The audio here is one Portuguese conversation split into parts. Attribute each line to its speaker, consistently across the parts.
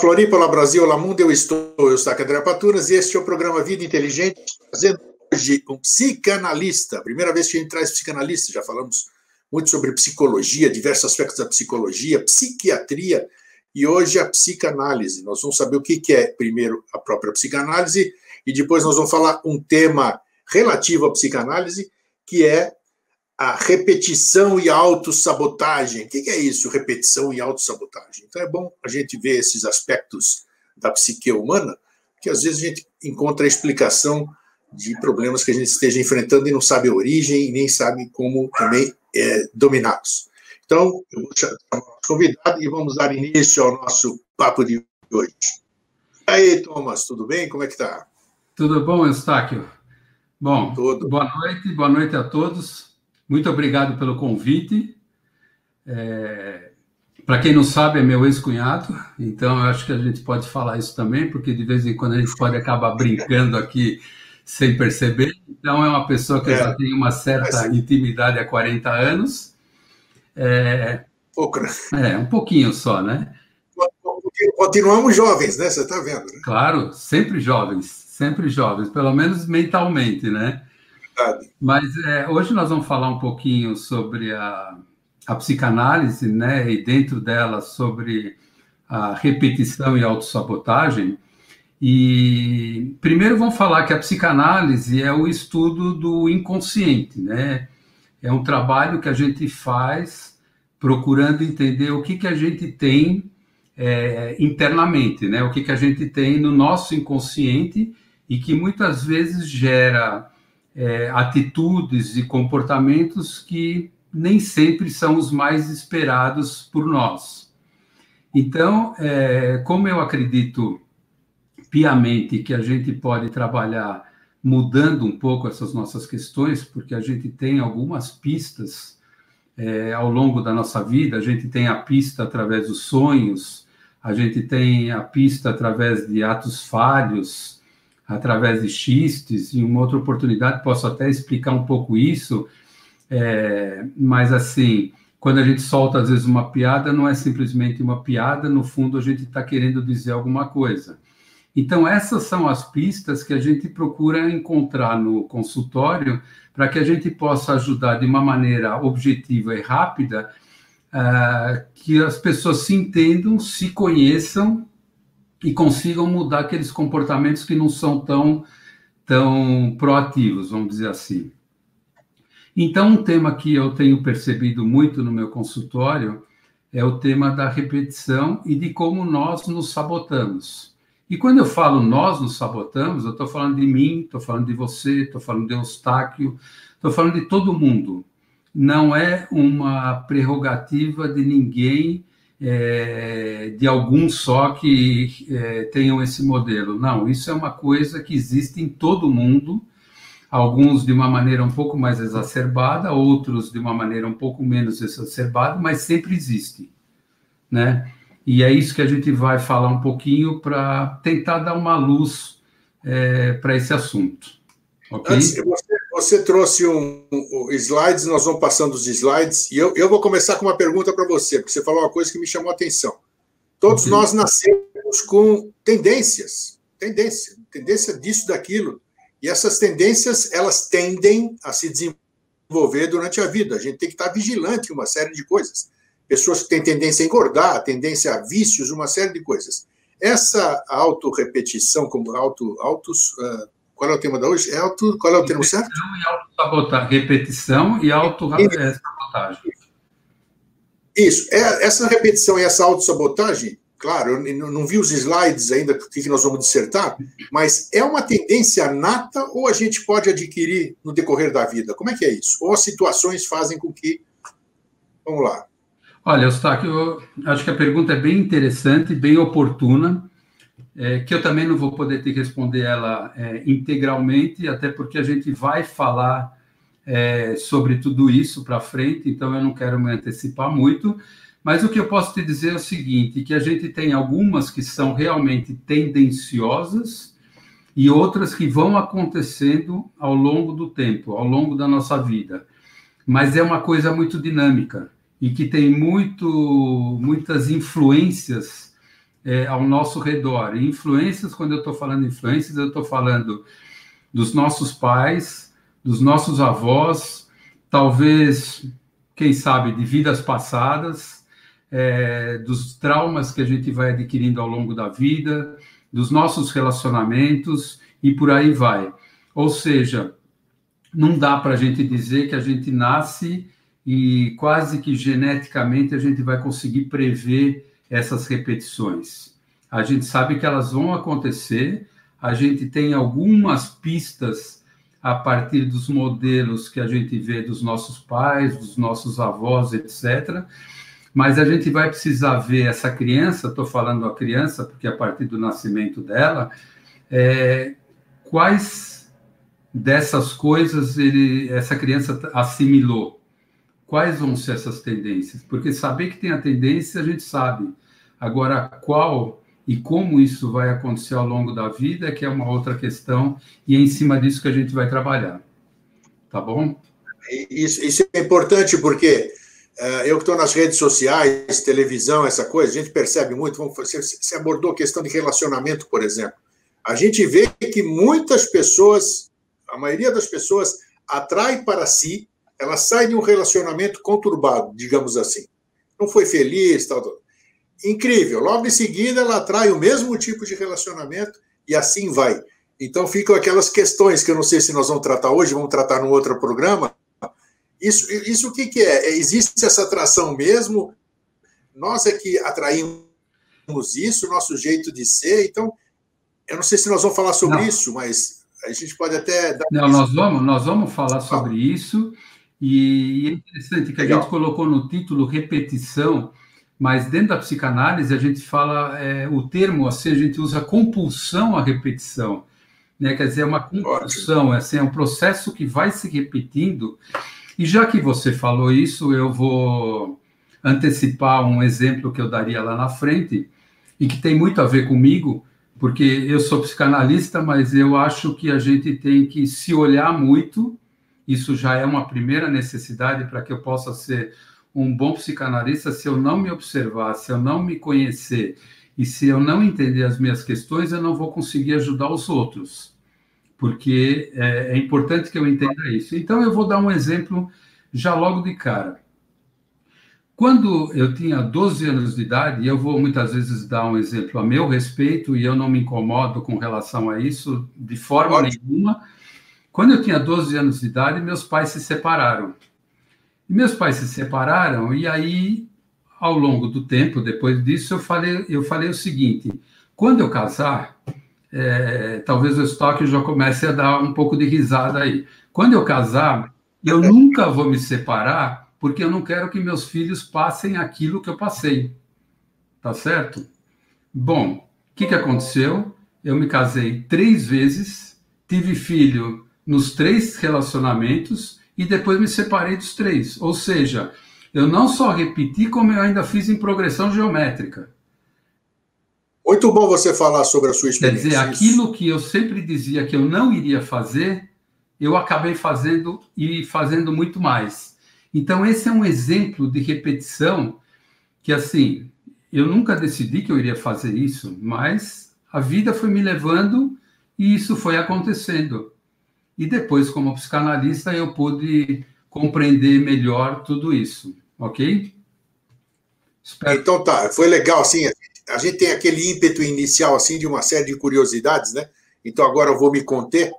Speaker 1: Floripa, olá, Brasil, olá, mundo. Eu estou, eu aqui, André Patunas, e este é o programa Vida Inteligente, trazendo hoje um psicanalista. Primeira vez que a gente traz psicanalista, já falamos muito sobre psicologia, diversos aspectos da psicologia, psiquiatria, e hoje a psicanálise. Nós vamos saber o que é, primeiro, a própria psicanálise, e depois nós vamos falar um tema relativo à psicanálise, que é a repetição e a autossabotagem. O que é isso, repetição e autossabotagem? Então é bom a gente ver esses aspectos da psique humana, que às vezes a gente encontra a explicação de problemas que a gente esteja enfrentando e não sabe a origem e nem sabe como também é, dominados. Então, eu vou chamar o convidado e vamos dar início ao nosso papo de hoje. E aí, Thomas, tudo bem? Como é que está?
Speaker 2: Tudo bom, Eustáquio? Bom, tudo. boa noite, boa noite a todos. Muito obrigado pelo convite. É, Para quem não sabe, é meu ex-cunhado, então eu acho que a gente pode falar isso também, porque de vez em quando a gente pode acabar brincando aqui sem perceber. Então, é uma pessoa que é. já tem uma certa intimidade há 40 anos. É,
Speaker 1: Pouco, né?
Speaker 2: É, um pouquinho só, né?
Speaker 1: Continuamos jovens, né? Você está vendo. Né?
Speaker 2: Claro, sempre jovens, sempre jovens, pelo menos mentalmente, né? Verdade. Mas é, hoje nós vamos falar um pouquinho sobre a, a psicanálise, né, e dentro dela sobre a repetição e autossabotagem. E primeiro vamos falar que a psicanálise é o estudo do inconsciente, né? É um trabalho que a gente faz procurando entender o que, que a gente tem é, internamente, né? O que, que a gente tem no nosso inconsciente e que muitas vezes gera é, atitudes e comportamentos que nem sempre são os mais esperados por nós. Então, é, como eu acredito piamente que a gente pode trabalhar mudando um pouco essas nossas questões, porque a gente tem algumas pistas é, ao longo da nossa vida, a gente tem a pista através dos sonhos, a gente tem a pista através de atos falhos, através de xistes, em uma outra oportunidade posso até explicar um pouco isso, é, mas assim, quando a gente solta às vezes uma piada, não é simplesmente uma piada, no fundo a gente está querendo dizer alguma coisa. Então, essas são as pistas que a gente procura encontrar no consultório para que a gente possa ajudar de uma maneira objetiva e rápida uh, que as pessoas se entendam, se conheçam e consigam mudar aqueles comportamentos que não são tão, tão proativos, vamos dizer assim. Então, um tema que eu tenho percebido muito no meu consultório é o tema da repetição e de como nós nos sabotamos. E quando eu falo nós nos sabotamos, eu estou falando de mim, estou falando de você, estou falando de Eustáquio, estou falando de todo mundo. Não é uma prerrogativa de ninguém é, de alguns só que é, tenham esse modelo. Não, isso é uma coisa que existe em todo mundo, alguns de uma maneira um pouco mais exacerbada, outros de uma maneira um pouco menos exacerbada, mas sempre existe, né? E é isso que a gente vai falar um pouquinho para tentar dar uma luz é, para esse assunto.
Speaker 1: Okay? Antes, você trouxe um, um, slides, nós vamos passando os slides, e eu, eu vou começar com uma pergunta para você, porque você falou uma coisa que me chamou a atenção. Todos okay. nós nascemos com tendências, tendência, tendência disso, daquilo, e essas tendências, elas tendem a se desenvolver durante a vida. A gente tem que estar vigilante em uma série de coisas. Pessoas que têm tendência a engordar, tendência a vícios, uma série de coisas. Essa autorrepetição, como auto, autos, uh, qual é o tema da hoje? É auto, qual é o termo certo?
Speaker 2: Repetição e auto-sabotagem.
Speaker 1: Isso. É, essa repetição e essa autossabotagem, claro, eu não vi os slides ainda que nós vamos dissertar, mas é uma tendência nata ou a gente pode adquirir no decorrer da vida? Como é que é isso? Ou as situações fazem com que. Vamos lá.
Speaker 2: Olha, Eustáquio, eu acho que a pergunta é bem interessante, bem oportuna é, que eu também não vou poder que responder ela é, integralmente, até porque a gente vai falar é, sobre tudo isso para frente, então eu não quero me antecipar muito. Mas o que eu posso te dizer é o seguinte: que a gente tem algumas que são realmente tendenciosas e outras que vão acontecendo ao longo do tempo, ao longo da nossa vida. Mas é uma coisa muito dinâmica e que tem muito, muitas influências é, ao nosso redor. Influências, quando eu estou falando influências, eu estou falando dos nossos pais, dos nossos avós, talvez, quem sabe, de vidas passadas, é, dos traumas que a gente vai adquirindo ao longo da vida, dos nossos relacionamentos e por aí vai. Ou seja, não dá para a gente dizer que a gente nasce e quase que geneticamente a gente vai conseguir prever essas repetições. A gente sabe que elas vão acontecer, a gente tem algumas pistas a partir dos modelos que a gente vê dos nossos pais, dos nossos avós, etc. Mas a gente vai precisar ver essa criança, estou falando a criança, porque a partir do nascimento dela, é, quais dessas coisas ele, essa criança assimilou? Quais vão ser essas tendências? Porque saber que tem a tendência, a gente sabe. Agora, qual e como isso vai acontecer ao longo da vida é que é uma outra questão, e é em cima disso que a gente vai trabalhar. Tá bom?
Speaker 1: Isso, isso é importante porque uh, eu que estou nas redes sociais, televisão, essa coisa, a gente percebe muito. Vamos, você, você abordou a questão de relacionamento, por exemplo. A gente vê que muitas pessoas, a maioria das pessoas, atrai para si, ela sai de um relacionamento conturbado, digamos assim. Não foi feliz, tal, tal incrível. Logo em seguida, ela atrai o mesmo tipo de relacionamento e assim vai. Então ficam aquelas questões que eu não sei se nós vamos tratar hoje, vamos tratar no outro programa. Isso, isso o que, que é? é? Existe essa atração mesmo? Nós é que atraímos isso, nosso jeito de ser. Então, eu não sei se nós vamos falar sobre não. isso, mas a gente pode até.
Speaker 2: não, nós vamos, nós vamos falar sobre isso. E é interessante que a Legal. gente colocou no título repetição mas dentro da psicanálise a gente fala é, o termo assim a gente usa compulsão à repetição né? Quer dizer é uma compulsão é, assim, é um processo que vai se repetindo. E já que você falou isso eu vou antecipar um exemplo que eu daria lá na frente e que tem muito a ver comigo porque eu sou psicanalista mas eu acho que a gente tem que se olhar muito. Isso já é uma primeira necessidade para que eu possa ser um bom psicanalista se eu não me observar, se eu não me conhecer e se eu não entender as minhas questões, eu não vou conseguir ajudar os outros, porque é, é importante que eu entenda isso. Então, eu vou dar um exemplo já logo de cara. Quando eu tinha 12 anos de idade, e eu vou muitas vezes dar um exemplo a meu respeito, e eu não me incomodo com relação a isso de forma Ótimo. nenhuma. Quando eu tinha 12 anos de idade, meus pais se separaram. E meus pais se separaram, e aí, ao longo do tempo, depois disso, eu falei, eu falei o seguinte: quando eu casar, é, talvez o estoque já comece a dar um pouco de risada aí. Quando eu casar, eu nunca vou me separar, porque eu não quero que meus filhos passem aquilo que eu passei. Tá certo? Bom, o que, que aconteceu? Eu me casei três vezes, tive filho nos três relacionamentos e depois me separei dos três. Ou seja, eu não só repeti, como eu ainda fiz em progressão geométrica.
Speaker 1: Muito bom você falar sobre a sua experiência.
Speaker 2: Quer dizer, aquilo que eu sempre dizia que eu não iria fazer, eu acabei fazendo e fazendo muito mais. Então, esse é um exemplo de repetição que, assim, eu nunca decidi que eu iria fazer isso, mas a vida foi me levando e isso foi acontecendo. E depois, como psicanalista, eu pude compreender melhor tudo isso, ok?
Speaker 1: Espero... Então tá, foi legal, assim, a gente tem aquele ímpeto inicial, assim, de uma série de curiosidades, né? Então agora eu vou me conter.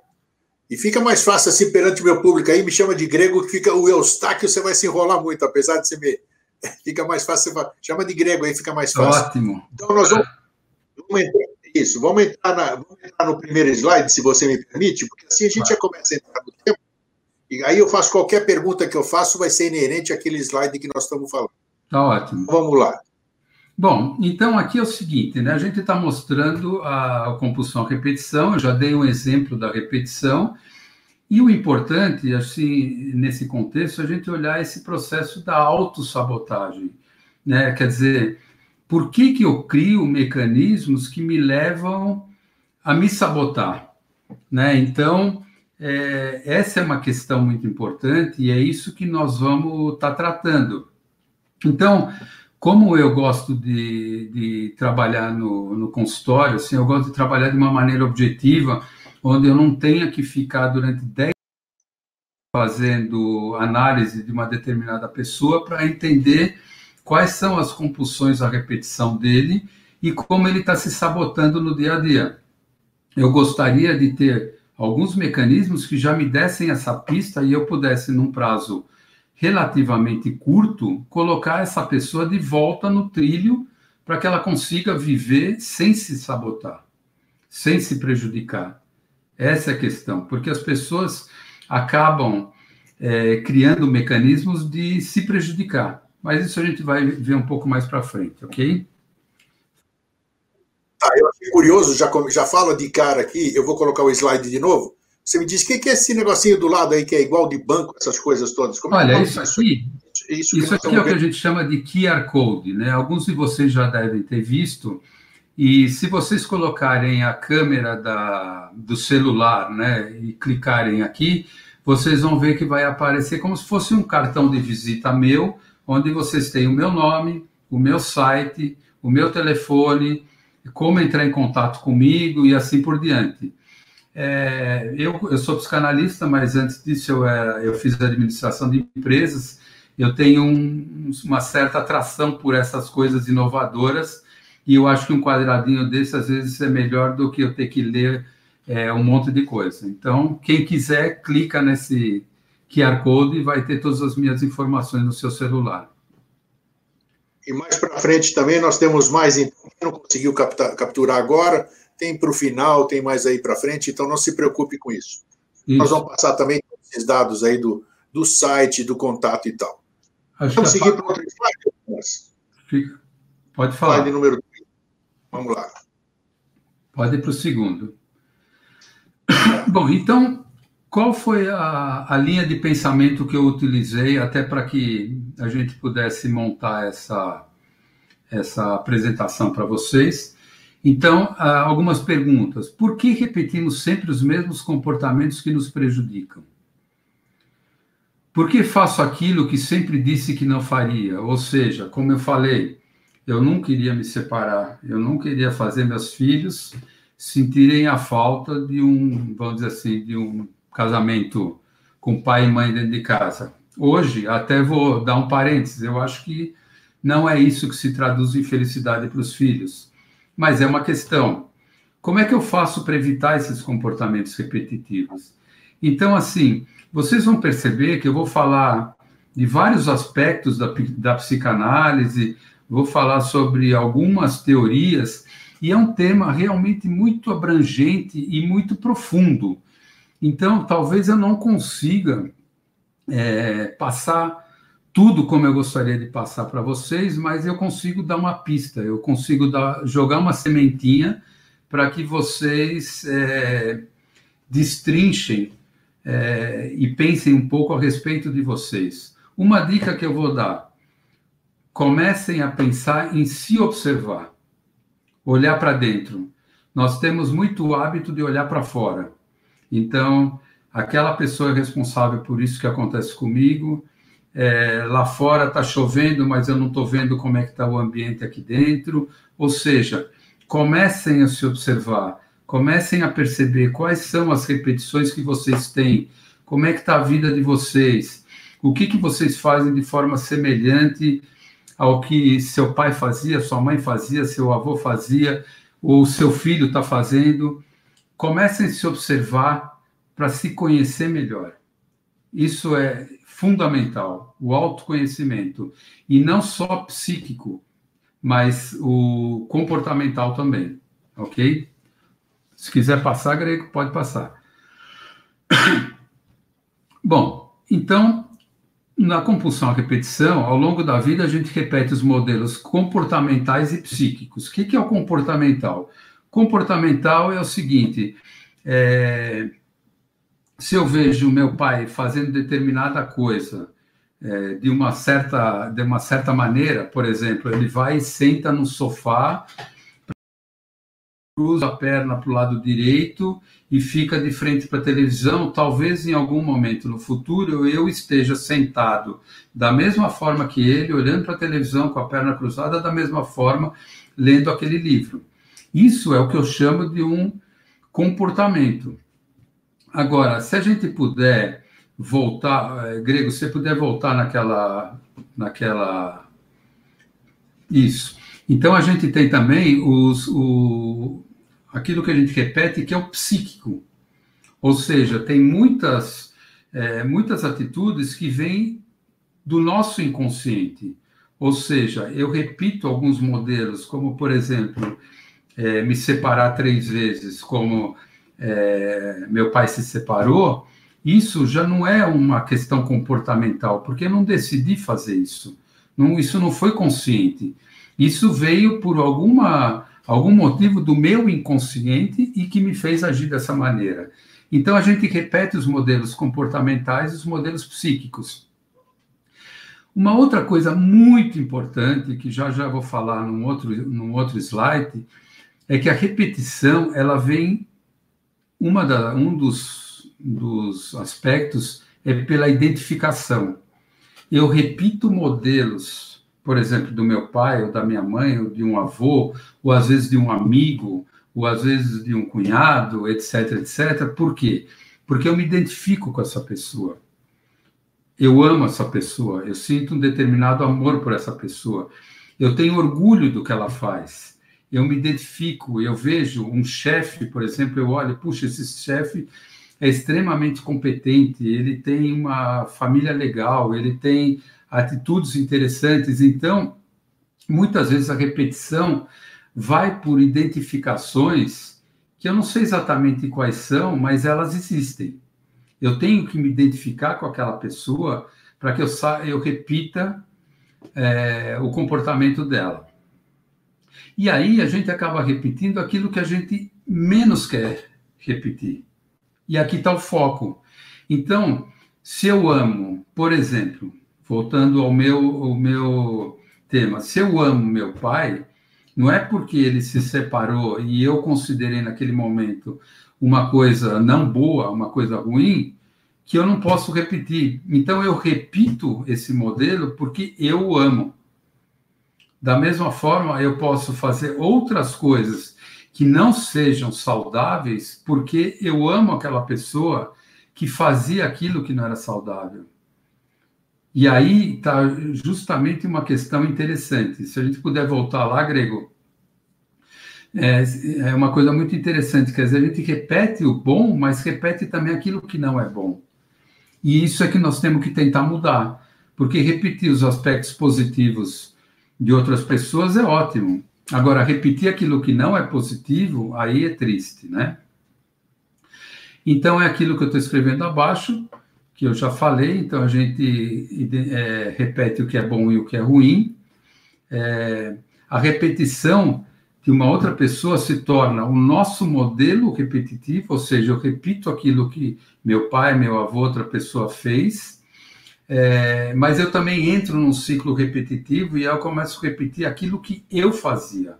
Speaker 1: E fica mais fácil, assim, perante o meu público aí, me chama de grego, que fica o Eustáquio, você vai se enrolar muito, apesar de você me... Fica mais fácil, você chama de grego aí, fica mais fácil.
Speaker 2: Ótimo.
Speaker 1: Então nós vamos, vamos entrar isso, vamos entrar, na, vamos entrar no primeiro slide, se você me permite, porque assim a gente já começa a entrar no tempo. E aí eu faço qualquer pergunta que eu faço, vai ser inerente àquele slide que nós estamos falando.
Speaker 2: Tá ótimo.
Speaker 1: Vamos lá.
Speaker 2: Bom, então aqui é o seguinte, né? A gente está mostrando a compulsão à repetição, eu já dei um exemplo da repetição, e o importante, assim, nesse contexto, é a gente olhar esse processo da autossabotagem, né? Quer dizer, por que, que eu crio mecanismos que me levam a me sabotar? Né? Então, é, essa é uma questão muito importante e é isso que nós vamos estar tá tratando. Então, como eu gosto de, de trabalhar no, no consultório, assim, eu gosto de trabalhar de uma maneira objetiva, onde eu não tenha que ficar durante 10 fazendo análise de uma determinada pessoa para entender quais são as compulsões à repetição dele e como ele está se sabotando no dia a dia. Eu gostaria de ter alguns mecanismos que já me dessem essa pista e eu pudesse, num prazo relativamente curto, colocar essa pessoa de volta no trilho para que ela consiga viver sem se sabotar, sem se prejudicar. Essa é a questão, porque as pessoas acabam é, criando mecanismos de se prejudicar. Mas isso a gente vai ver um pouco mais para frente, ok?
Speaker 1: Tá, eu achei curioso, já, já fala de cara aqui, eu vou colocar o slide de novo. Você me disse, o que é esse negocinho do lado aí que é igual de banco, essas coisas todas?
Speaker 2: Como é Olha, é isso aqui, isso, isso aqui é o que a gente chama de QR Code, né? Alguns de vocês já devem ter visto, e se vocês colocarem a câmera da, do celular, né, e clicarem aqui, vocês vão ver que vai aparecer como se fosse um cartão de visita meu, onde vocês têm o meu nome, o meu site, o meu telefone, como entrar em contato comigo e assim por diante. É, eu, eu sou psicanalista, mas antes disso eu, é, eu fiz administração de empresas. Eu tenho um, uma certa atração por essas coisas inovadoras e eu acho que um quadradinho desse às vezes é melhor do que eu ter que ler é, um monte de coisa. Então, quem quiser, clica nesse QR Code e vai ter todas as minhas informações no seu celular.
Speaker 1: E mais para frente também nós temos mais, quem não conseguiu captar, capturar agora, tem para o final, tem mais aí para frente, então não se preocupe com isso. isso. Nós vamos passar também esses dados aí do, do site, do contato e tal. Acho vamos seguir para outro
Speaker 2: slide? Pode falar. Slide
Speaker 1: número 3. Vamos lá.
Speaker 2: Pode ir para o segundo. Bom, então, qual foi a, a, linha de pensamento que eu utilizei até para que a gente pudesse montar essa, essa apresentação para vocês? Então, algumas perguntas. Por que repetimos sempre os mesmos comportamentos que nos prejudicam? Por que faço aquilo que sempre disse que não faria? Ou seja, como eu falei, eu não queria me separar, eu não queria fazer meus filhos sentirem a falta de um, vamos dizer assim, de um casamento com pai e mãe dentro de casa. Hoje, até vou dar um parênteses, eu acho que não é isso que se traduz em felicidade para os filhos, mas é uma questão. Como é que eu faço para evitar esses comportamentos repetitivos? Então, assim, vocês vão perceber que eu vou falar de vários aspectos da, da psicanálise, vou falar sobre algumas teorias e é um tema realmente muito abrangente e muito profundo. Então, talvez eu não consiga é, passar tudo como eu gostaria de passar para vocês, mas eu consigo dar uma pista, eu consigo dar, jogar uma sementinha para que vocês é, destrinchem é, e pensem um pouco a respeito de vocês. Uma dica que eu vou dar: comecem a pensar em se observar olhar para dentro. Nós temos muito hábito de olhar para fora. Então, aquela pessoa é responsável por isso que acontece comigo. É, lá fora está chovendo, mas eu não estou vendo como é que está o ambiente aqui dentro. Ou seja, comecem a se observar, comecem a perceber quais são as repetições que vocês têm, como é que está a vida de vocês, o que, que vocês fazem de forma semelhante ao que seu pai fazia, sua mãe fazia, seu avô fazia, ou seu filho está fazendo. Comecem a se observar para se conhecer melhor. Isso é fundamental, o autoconhecimento. E não só psíquico, mas o comportamental também. Ok? Se quiser passar, Grego, pode passar. Bom, então, na compulsão à repetição, ao longo da vida, a gente repete os modelos comportamentais e psíquicos. O que é o comportamental? Comportamental é o seguinte: é, se eu vejo meu pai fazendo determinada coisa é, de, uma certa, de uma certa maneira, por exemplo, ele vai e senta no sofá cruza a perna para o lado direito e fica de frente para a televisão, talvez em algum momento no futuro eu esteja sentado da mesma forma que ele, olhando para a televisão com a perna cruzada, da mesma forma, lendo aquele livro. Isso é o que eu chamo de um comportamento. Agora, se a gente puder voltar, é, Grego, se puder voltar naquela, naquela, isso. Então a gente tem também os, o, aquilo que a gente repete que é o psíquico, ou seja, tem muitas, é, muitas atitudes que vêm do nosso inconsciente. Ou seja, eu repito alguns modelos, como por exemplo, é, me separar três vezes, como é, meu pai se separou, isso já não é uma questão comportamental, porque eu não decidi fazer isso. Não, isso não foi consciente. Isso veio por alguma, algum motivo do meu inconsciente e que me fez agir dessa maneira. Então a gente repete os modelos comportamentais e os modelos psíquicos. Uma outra coisa muito importante, que já já vou falar num outro, num outro slide, é que a repetição ela vem uma da, um dos, dos aspectos é pela identificação. Eu repito modelos, por exemplo, do meu pai, ou da minha mãe, ou de um avô, ou às vezes de um amigo, ou às vezes de um cunhado, etc, etc. Por quê? Porque eu me identifico com essa pessoa. Eu amo essa pessoa, eu sinto um determinado amor por essa pessoa. Eu tenho orgulho do que ela faz eu me identifico, eu vejo um chefe, por exemplo, eu olho, puxa, esse chefe é extremamente competente, ele tem uma família legal, ele tem atitudes interessantes. Então, muitas vezes a repetição vai por identificações que eu não sei exatamente quais são, mas elas existem. Eu tenho que me identificar com aquela pessoa para que eu, eu repita é, o comportamento dela. E aí a gente acaba repetindo aquilo que a gente menos quer repetir. E aqui está o foco. Então, se eu amo, por exemplo, voltando ao meu, ao meu tema, se eu amo meu pai, não é porque ele se separou e eu considerei naquele momento uma coisa não boa, uma coisa ruim, que eu não posso repetir. Então eu repito esse modelo porque eu amo. Da mesma forma, eu posso fazer outras coisas que não sejam saudáveis porque eu amo aquela pessoa que fazia aquilo que não era saudável. E aí está justamente uma questão interessante. Se a gente puder voltar lá, Grego, é, é uma coisa muito interessante. Quer dizer, a gente repete o bom, mas repete também aquilo que não é bom. E isso é que nós temos que tentar mudar. Porque repetir os aspectos positivos de outras pessoas é ótimo. Agora, repetir aquilo que não é positivo, aí é triste, né? Então, é aquilo que eu estou escrevendo abaixo, que eu já falei. Então, a gente é, repete o que é bom e o que é ruim. É, a repetição de uma outra pessoa se torna o nosso modelo repetitivo, ou seja, eu repito aquilo que meu pai, meu avô, outra pessoa fez é, mas eu também entro num ciclo repetitivo e eu começo a repetir aquilo que eu fazia.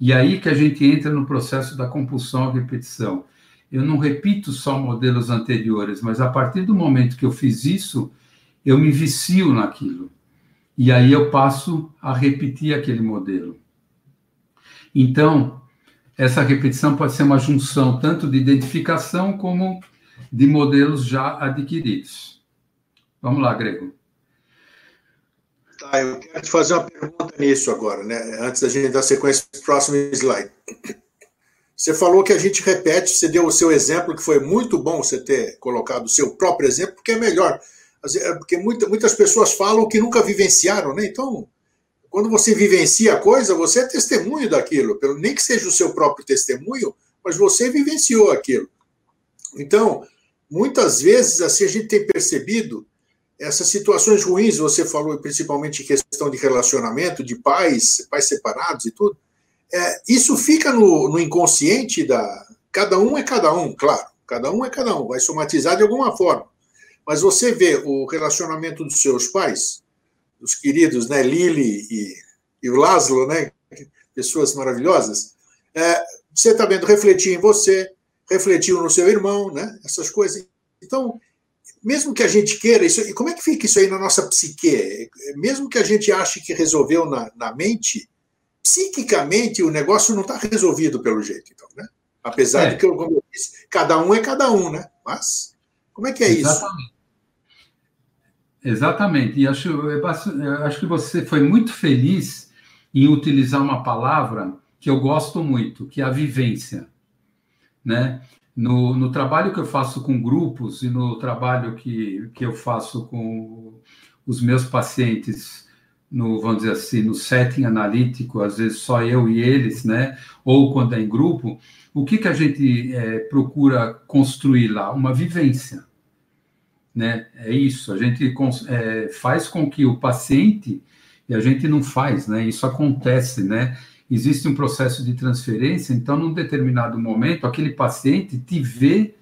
Speaker 2: E aí que a gente entra no processo da compulsão à repetição. Eu não repito só modelos anteriores, mas a partir do momento que eu fiz isso, eu me vicio naquilo. E aí eu passo a repetir aquele modelo. Então, essa repetição pode ser uma junção tanto de identificação como de modelos já adquiridos. Vamos lá, Grego.
Speaker 1: Tá, eu quero te fazer uma pergunta nisso agora, né? Antes da gente dar sequência para o próximo slide. Você falou que a gente repete, você deu o seu exemplo, que foi muito bom você ter colocado o seu próprio exemplo, porque é melhor. É, porque muita, muitas pessoas falam que nunca vivenciaram, né? Então, quando você vivencia a coisa, você é testemunho daquilo, nem que seja o seu próprio testemunho, mas você vivenciou aquilo. Então, muitas vezes, assim, a gente tem percebido essas situações ruins, você falou principalmente em questão de relacionamento, de pais, pais separados e tudo, é, isso fica no, no, inconsciente da. Cada um é cada um, claro, cada um é cada um, vai somatizar de alguma forma. Mas você vê o relacionamento dos seus pais, dos queridos, né, Lili e, e o Laszlo, né, pessoas maravilhosas, é, você está vendo refletir em você, refletiu no seu irmão, né? Essas coisas. Então, mesmo que a gente queira, isso, e como é que fica isso aí na nossa psique? Mesmo que a gente ache que resolveu na, na mente, psiquicamente o negócio não está resolvido pelo jeito, então, né? Apesar é. de que, como eu disse, cada um é cada um, né? Mas como é que é
Speaker 2: Exatamente. isso? Exatamente. E acho, eu acho que você foi muito feliz em utilizar uma palavra que eu gosto muito, que é a vivência. Né? No, no trabalho que eu faço com grupos e no trabalho que, que eu faço com os meus pacientes, no, vamos dizer assim, no setting analítico, às vezes só eu e eles, né? ou quando é em grupo, o que, que a gente é, procura construir lá? Uma vivência. Né? É isso, a gente é, faz com que o paciente, e a gente não faz, né? isso acontece, né? Existe um processo de transferência, então, num determinado momento, aquele paciente te vê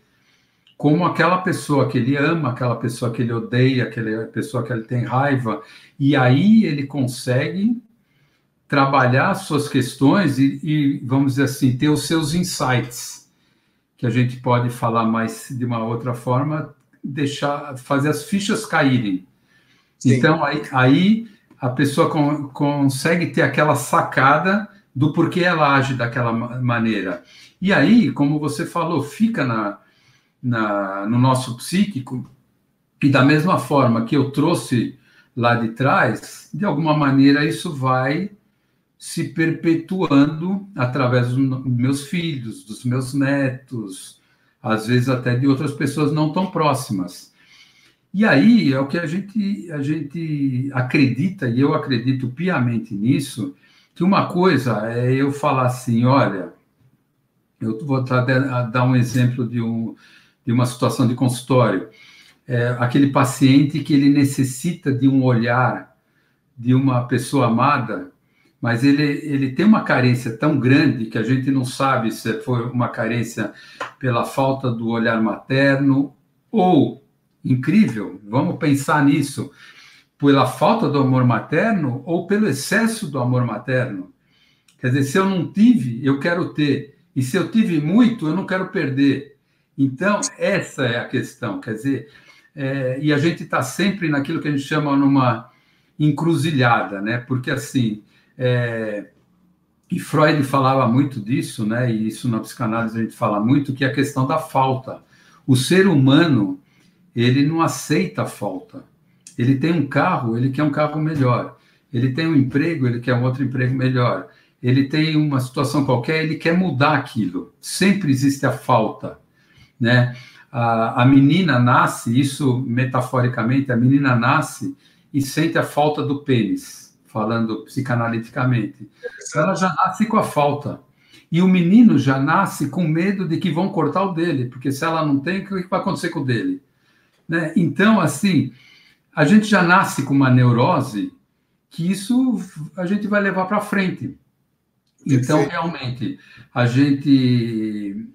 Speaker 2: como aquela pessoa que ele ama, aquela pessoa que ele odeia, aquela pessoa que ele tem raiva, e aí ele consegue trabalhar suas questões e, e, vamos dizer assim, ter os seus insights, que a gente pode falar mais de uma outra forma, deixar, fazer as fichas caírem. Sim. Então, aí, aí a pessoa com, consegue ter aquela sacada do porquê ela age daquela maneira. E aí, como você falou, fica na, na, no nosso psíquico, e da mesma forma que eu trouxe lá de trás, de alguma maneira isso vai se perpetuando através dos meus filhos, dos meus netos, às vezes até de outras pessoas não tão próximas. E aí é o que a gente, a gente acredita, e eu acredito piamente nisso, que uma coisa é eu falar assim, olha, eu vou dar um exemplo de, um, de uma situação de consultório. É, aquele paciente que ele necessita de um olhar de uma pessoa amada mas ele, ele tem uma carência tão grande que a gente não sabe se foi uma carência pela falta do olhar materno ou, incrível, vamos pensar nisso, pela falta do amor materno ou pelo excesso do amor materno. Quer dizer, se eu não tive, eu quero ter. E se eu tive muito, eu não quero perder. Então, essa é a questão. Quer dizer, é, e a gente está sempre naquilo que a gente chama numa encruzilhada, né? Porque assim, é, e Freud falava muito disso, né? E isso na psicanálise a gente fala muito, que é a questão da falta. O ser humano, ele não aceita a falta. Ele tem um carro, ele quer um carro melhor. Ele tem um emprego, ele quer um outro emprego melhor. Ele tem uma situação qualquer, ele quer mudar aquilo. Sempre existe a falta, né? A, a menina nasce, isso metaforicamente, a menina nasce e sente a falta do pênis falando psicanaliticamente. Ela já nasce com a falta. E o menino já nasce com medo de que vão cortar o dele, porque se ela não tem, o que vai acontecer com o dele? Né? Então, assim, a gente já nasce com uma neurose que isso a gente vai levar para frente. Então, realmente, a gente.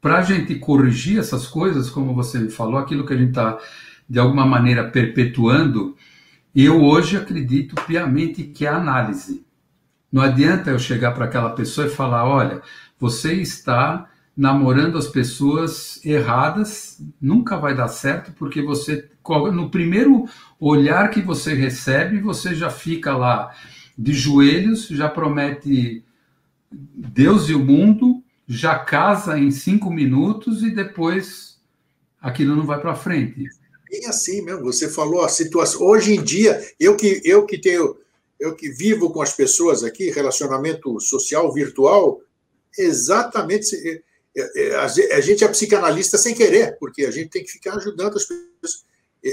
Speaker 2: Para a gente corrigir essas coisas, como você me falou, aquilo que a gente está, de alguma maneira, perpetuando, eu hoje acredito piamente que é análise. Não adianta eu chegar para aquela pessoa e falar: olha, você está namorando as pessoas erradas, nunca vai dar certo, porque você, no primeiro olhar que você recebe, você já fica lá de joelhos, já promete Deus e o mundo, já casa em cinco minutos e depois aquilo não vai para frente
Speaker 1: bem assim mesmo. Você falou a situação. Hoje em dia, eu que, eu que tenho, eu que vivo com as pessoas aqui, relacionamento social virtual, exatamente. É, é, a gente é psicanalista sem querer, porque a gente tem que ficar ajudando as pessoas.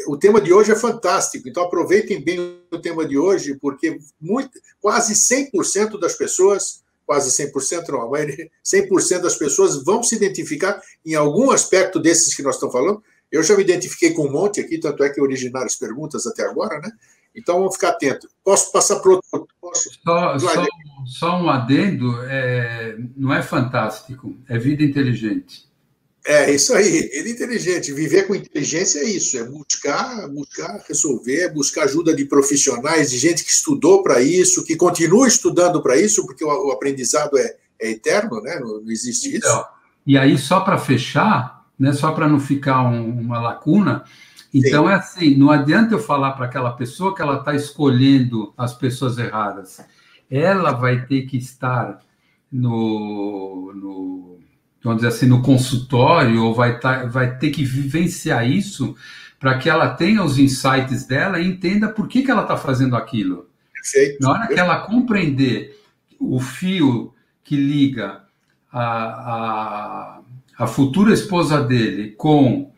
Speaker 1: O tema de hoje é fantástico, então aproveitem bem o tema de hoje, porque muito, quase 100% das pessoas, quase 100% não, 100% das pessoas vão se identificar em algum aspecto desses que nós estamos falando, eu já me identifiquei com um monte aqui, tanto é que originaram as perguntas até agora, né? Então vamos ficar atento. Posso passar para outro? Posso?
Speaker 2: Só, só, só, um adendo: é, não é fantástico, é vida inteligente.
Speaker 1: É isso aí, vida inteligente. Viver com inteligência é isso, é buscar, buscar resolver, é buscar ajuda de profissionais, de gente que estudou para isso, que continua estudando para isso, porque o, o aprendizado é, é eterno, né? Não, não existe isso.
Speaker 2: Então, e aí, só para fechar, né, só para não ficar um, uma lacuna, então Sim. é assim, não adianta eu falar para aquela pessoa que ela está escolhendo as pessoas erradas. Ela vai ter que estar no, no vamos dizer assim, no consultório, ou vai, tá, vai ter que vivenciar isso para que ela tenha os insights dela e entenda por que, que ela está fazendo aquilo. Perfeito. Na hora que ela compreender o fio que liga a, a, a futura esposa dele com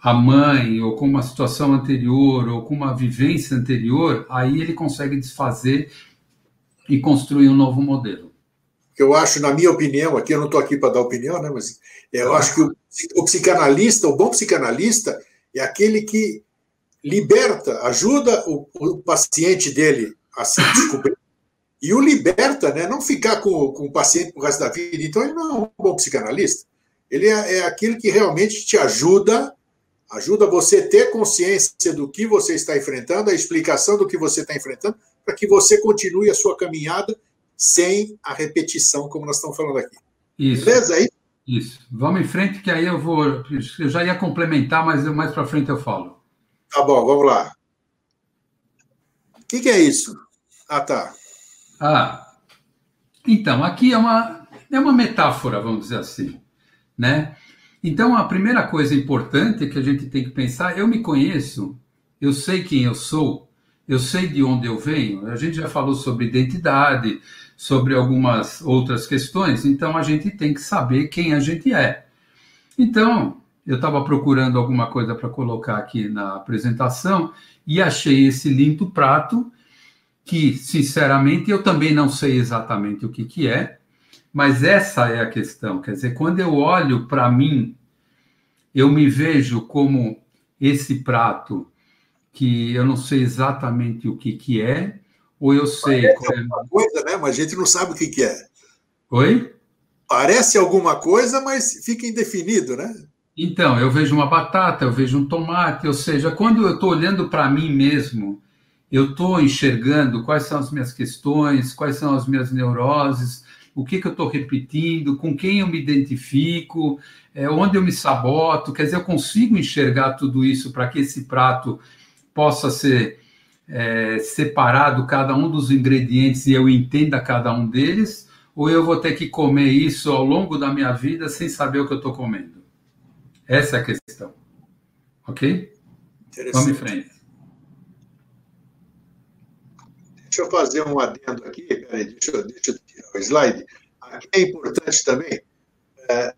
Speaker 2: a mãe, ou com uma situação anterior, ou com uma vivência anterior, aí ele consegue desfazer e construir um novo modelo.
Speaker 1: Eu acho, na minha opinião, aqui eu não estou aqui para dar opinião, né, mas eu acho que o, o psicanalista, o bom psicanalista, é aquele que liberta, ajuda o, o paciente dele a se descobrir e o liberta, né? Não ficar com, com o paciente o resto da vida. Então, ele não é um bom psicanalista. Ele é, é aquele que realmente te ajuda, ajuda você a ter consciência do que você está enfrentando, a explicação do que você está enfrentando, para que você continue a sua caminhada sem a repetição, como nós estamos falando aqui.
Speaker 2: Isso. Beleza? Aí? Isso. Vamos em frente, que aí eu vou. Eu já ia complementar, mas mais para frente eu falo.
Speaker 1: Tá bom, vamos lá. O que, que é isso? Ah, tá.
Speaker 2: Ah, então, aqui é uma, é uma metáfora, vamos dizer assim, né? Então, a primeira coisa importante que a gente tem que pensar, eu me conheço, eu sei quem eu sou, eu sei de onde eu venho, a gente já falou sobre identidade, sobre algumas outras questões, então a gente tem que saber quem a gente é. Então, eu estava procurando alguma coisa para colocar aqui na apresentação e achei esse lindo prato que, sinceramente, eu também não sei exatamente o que, que é, mas essa é a questão. Quer dizer, quando eu olho para mim, eu me vejo como esse prato que eu não sei exatamente o que, que é, ou eu sei.
Speaker 1: Parece é alguma coisa, né? Mas a gente não sabe o que, que é.
Speaker 2: Oi?
Speaker 1: Parece alguma coisa, mas fica indefinido, né?
Speaker 2: Então, eu vejo uma batata, eu vejo um tomate, ou seja, quando eu estou olhando para mim mesmo, eu estou enxergando quais são as minhas questões, quais são as minhas neuroses, o que, que eu estou repetindo, com quem eu me identifico, é, onde eu me saboto. Quer dizer, eu consigo enxergar tudo isso para que esse prato possa ser é, separado, cada um dos ingredientes, e eu entenda cada um deles, ou eu vou ter que comer isso ao longo da minha vida sem saber o que eu estou comendo? Essa é a questão. Ok? Vamos em frente.
Speaker 1: Deixa eu fazer um adendo aqui, peraí, deixa, eu, deixa eu tirar o slide. Aqui é importante também é,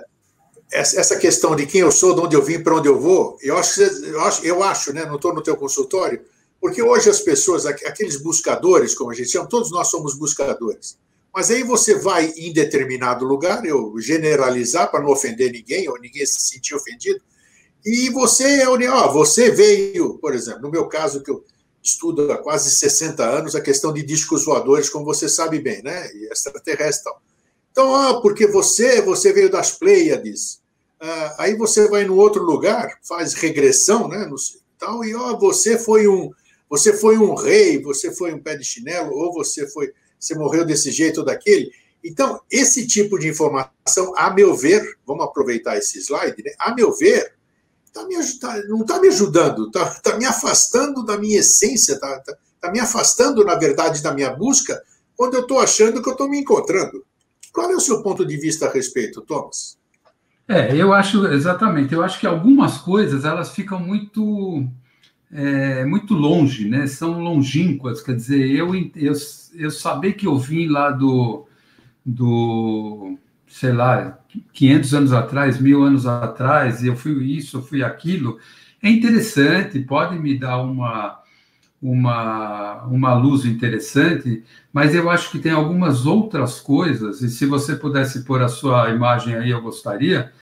Speaker 1: essa questão de quem eu sou, de onde eu vim, para onde eu vou. Eu acho, eu acho, eu acho né, não estou no teu consultório, porque hoje as pessoas, aqueles buscadores, como a gente chama, todos nós somos buscadores. Mas aí você vai em determinado lugar, eu generalizar para não ofender ninguém, ou ninguém se sentir ofendido, e você é ó, você veio, por exemplo, no meu caso, que eu estudo há quase 60 anos a questão de discos voadores, como você sabe bem, né? E extraterrestre tal. Então, ah, porque você, você veio das Pleiades. Ah, aí você vai no outro lugar, faz regressão, né? No, tal, e ó, você foi um, você foi um rei, você foi um pé de chinelo, ou você foi, você morreu desse jeito ou daquele. Então, esse tipo de informação, a meu ver, vamos aproveitar esse slide, né? A meu ver, tá me, tá, não está me ajudando, está tá me afastando da minha essência, está tá, tá me afastando, na verdade, da minha busca, quando eu estou achando que eu estou me encontrando. Qual é o seu ponto de vista a respeito, Thomas?
Speaker 2: É, eu acho, exatamente, eu acho que algumas coisas, elas ficam muito, é, muito longe, né? São longínquas, quer dizer, eu, eu, eu saber que eu vim lá do, do sei lá, 500 anos atrás, mil anos atrás, e eu fui isso, eu fui aquilo, é interessante, pode me dar uma, uma, uma luz interessante, mas eu acho que tem algumas outras coisas, e se você pudesse pôr a sua imagem aí, eu gostaria.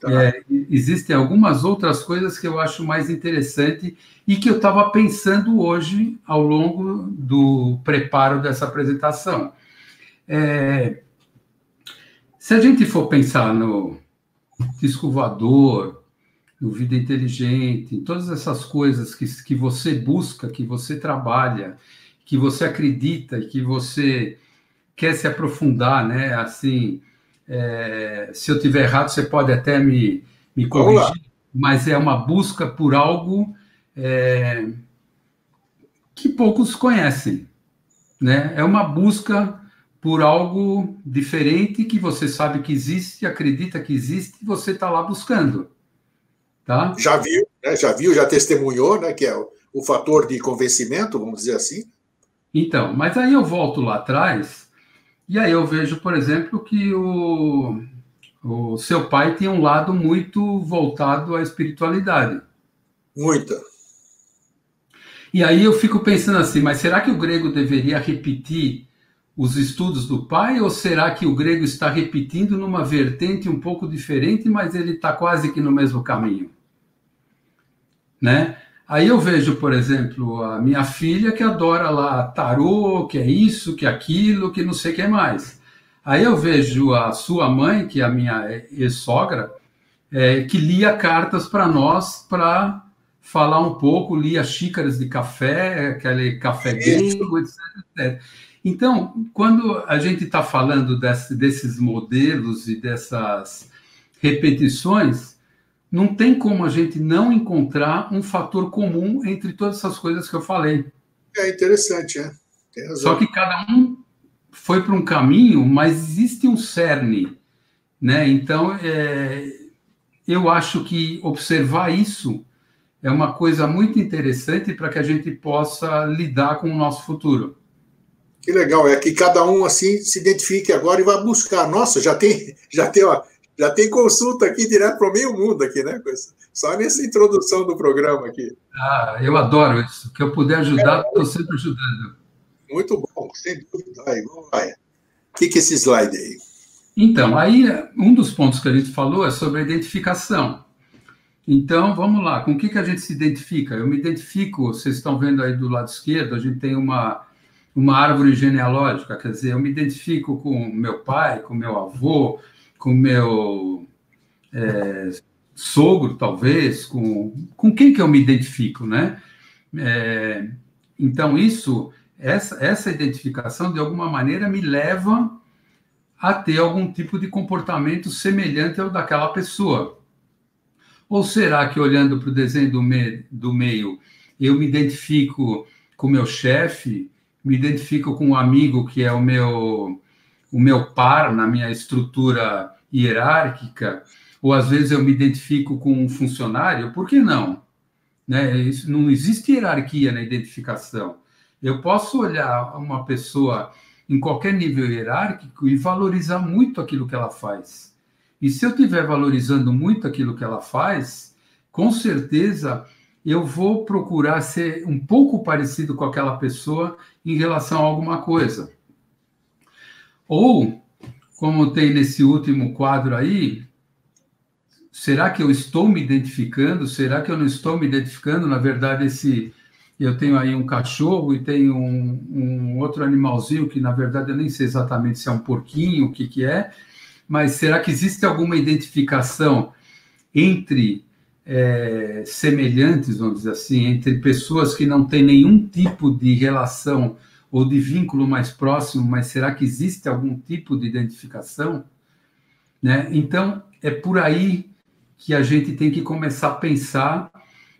Speaker 2: Tá. É, existem algumas outras coisas que eu acho mais interessante e que eu estava pensando hoje ao longo do preparo dessa apresentação. É, se a gente for pensar no disco voador, no vida inteligente, em todas essas coisas que, que você busca, que você trabalha, que você acredita e que você quer se aprofundar, né? Assim, é, se eu tiver errado, você pode até me, me corrigir, mas é uma busca por algo é, que poucos conhecem, né? É uma busca por algo diferente que você sabe que existe, acredita que existe, e você está lá buscando. Tá?
Speaker 1: Já viu, né? já viu, já testemunhou, né? Que é o, o fator de convencimento, vamos dizer assim.
Speaker 2: Então, mas aí eu volto lá atrás e aí eu vejo, por exemplo, que o, o seu pai tinha um lado muito voltado à espiritualidade.
Speaker 1: Muita.
Speaker 2: E aí eu fico pensando assim, mas será que o grego deveria repetir os estudos do pai, ou será que o grego está repetindo numa vertente um pouco diferente, mas ele está quase que no mesmo caminho? Né? Aí eu vejo, por exemplo, a minha filha que adora lá tarô, que é isso, que é aquilo, que não sei o que mais. Aí eu vejo a sua mãe, que é a minha ex-sogra, é, que lia cartas para nós para falar um pouco, lia xícaras de café, aquele café grego, etc, etc. Então, quando a gente está falando desse, desses modelos e dessas repetições, não tem como a gente não encontrar um fator comum entre todas essas coisas que eu falei.
Speaker 1: É interessante, é.
Speaker 2: Só que cada um foi para um caminho, mas existe um cerne, né? Então, é, eu acho que observar isso é uma coisa muito interessante para que a gente possa lidar com o nosso futuro.
Speaker 1: Que legal, é que cada um assim se identifique agora e vá buscar. Nossa, já tem, já tem, ó, já tem consulta aqui direto para o meio mundo aqui, né? Só nessa introdução do programa aqui.
Speaker 2: Ah, eu adoro isso. Que eu puder ajudar, estou é, sempre ajudando.
Speaker 1: Muito bom, sem dúvida. Aí, vamos lá. O que, que é esse slide aí?
Speaker 2: Então, aí um dos pontos que a gente falou é sobre a identificação. Então, vamos lá, com o que, que a gente se identifica? Eu me identifico, vocês estão vendo aí do lado esquerdo, a gente tem uma uma árvore genealógica, quer dizer, eu me identifico com meu pai, com meu avô, com meu é, sogro, talvez, com, com quem que eu me identifico, né? É, então, isso, essa, essa identificação, de alguma maneira, me leva a ter algum tipo de comportamento semelhante ao daquela pessoa. Ou será que, olhando para o desenho do, me, do meio, eu me identifico com meu chefe, me identifico com um amigo que é o meu o meu par na minha estrutura hierárquica, ou às vezes eu me identifico com um funcionário, por que não? Né? Isso, não existe hierarquia na identificação. Eu posso olhar uma pessoa em qualquer nível hierárquico e valorizar muito aquilo que ela faz. E se eu estiver valorizando muito aquilo que ela faz, com certeza eu vou procurar ser um pouco parecido com aquela pessoa em relação a alguma coisa. Ou, como tem nesse último quadro aí, será que eu estou me identificando? Será que eu não estou me identificando? Na verdade, esse eu tenho aí um cachorro e tenho um, um, outro animalzinho que, na verdade, eu nem sei exatamente se é um porquinho, o que, que é, mas será que existe alguma identificação entre é, semelhantes, vamos dizer assim, entre pessoas que não têm nenhum tipo de relação ou de vínculo mais próximo, mas será que existe algum tipo de identificação? Né? Então, é por aí que a gente tem que começar a pensar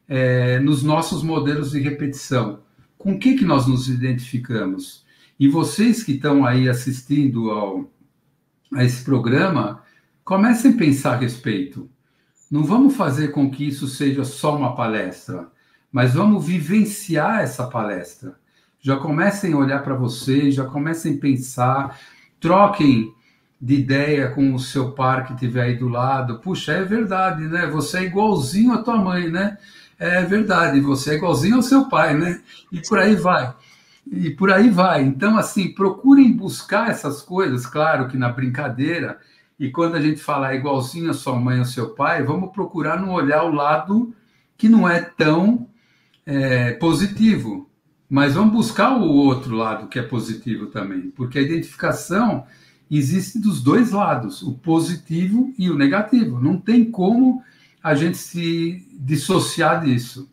Speaker 2: é, nos nossos modelos de repetição. Com que, que nós nos identificamos? E vocês que estão aí assistindo ao, a esse programa, comecem a pensar a respeito. Não vamos fazer com que isso seja só uma palestra, mas vamos vivenciar essa palestra. Já comecem a olhar para vocês, já comecem a pensar, troquem de ideia com o seu par que estiver aí do lado. Puxa, é verdade, né? Você é igualzinho à tua mãe, né? É verdade, você é igualzinho ao seu pai, né? E por aí vai. E por aí vai. Então, assim, procurem buscar essas coisas, claro que na brincadeira, e quando a gente falar igualzinho a sua mãe ou seu pai, vamos procurar não olhar o lado que não é tão é, positivo. Mas vamos buscar o outro lado que é positivo também, porque a identificação existe dos dois lados, o positivo e o negativo. Não tem como a gente se dissociar disso,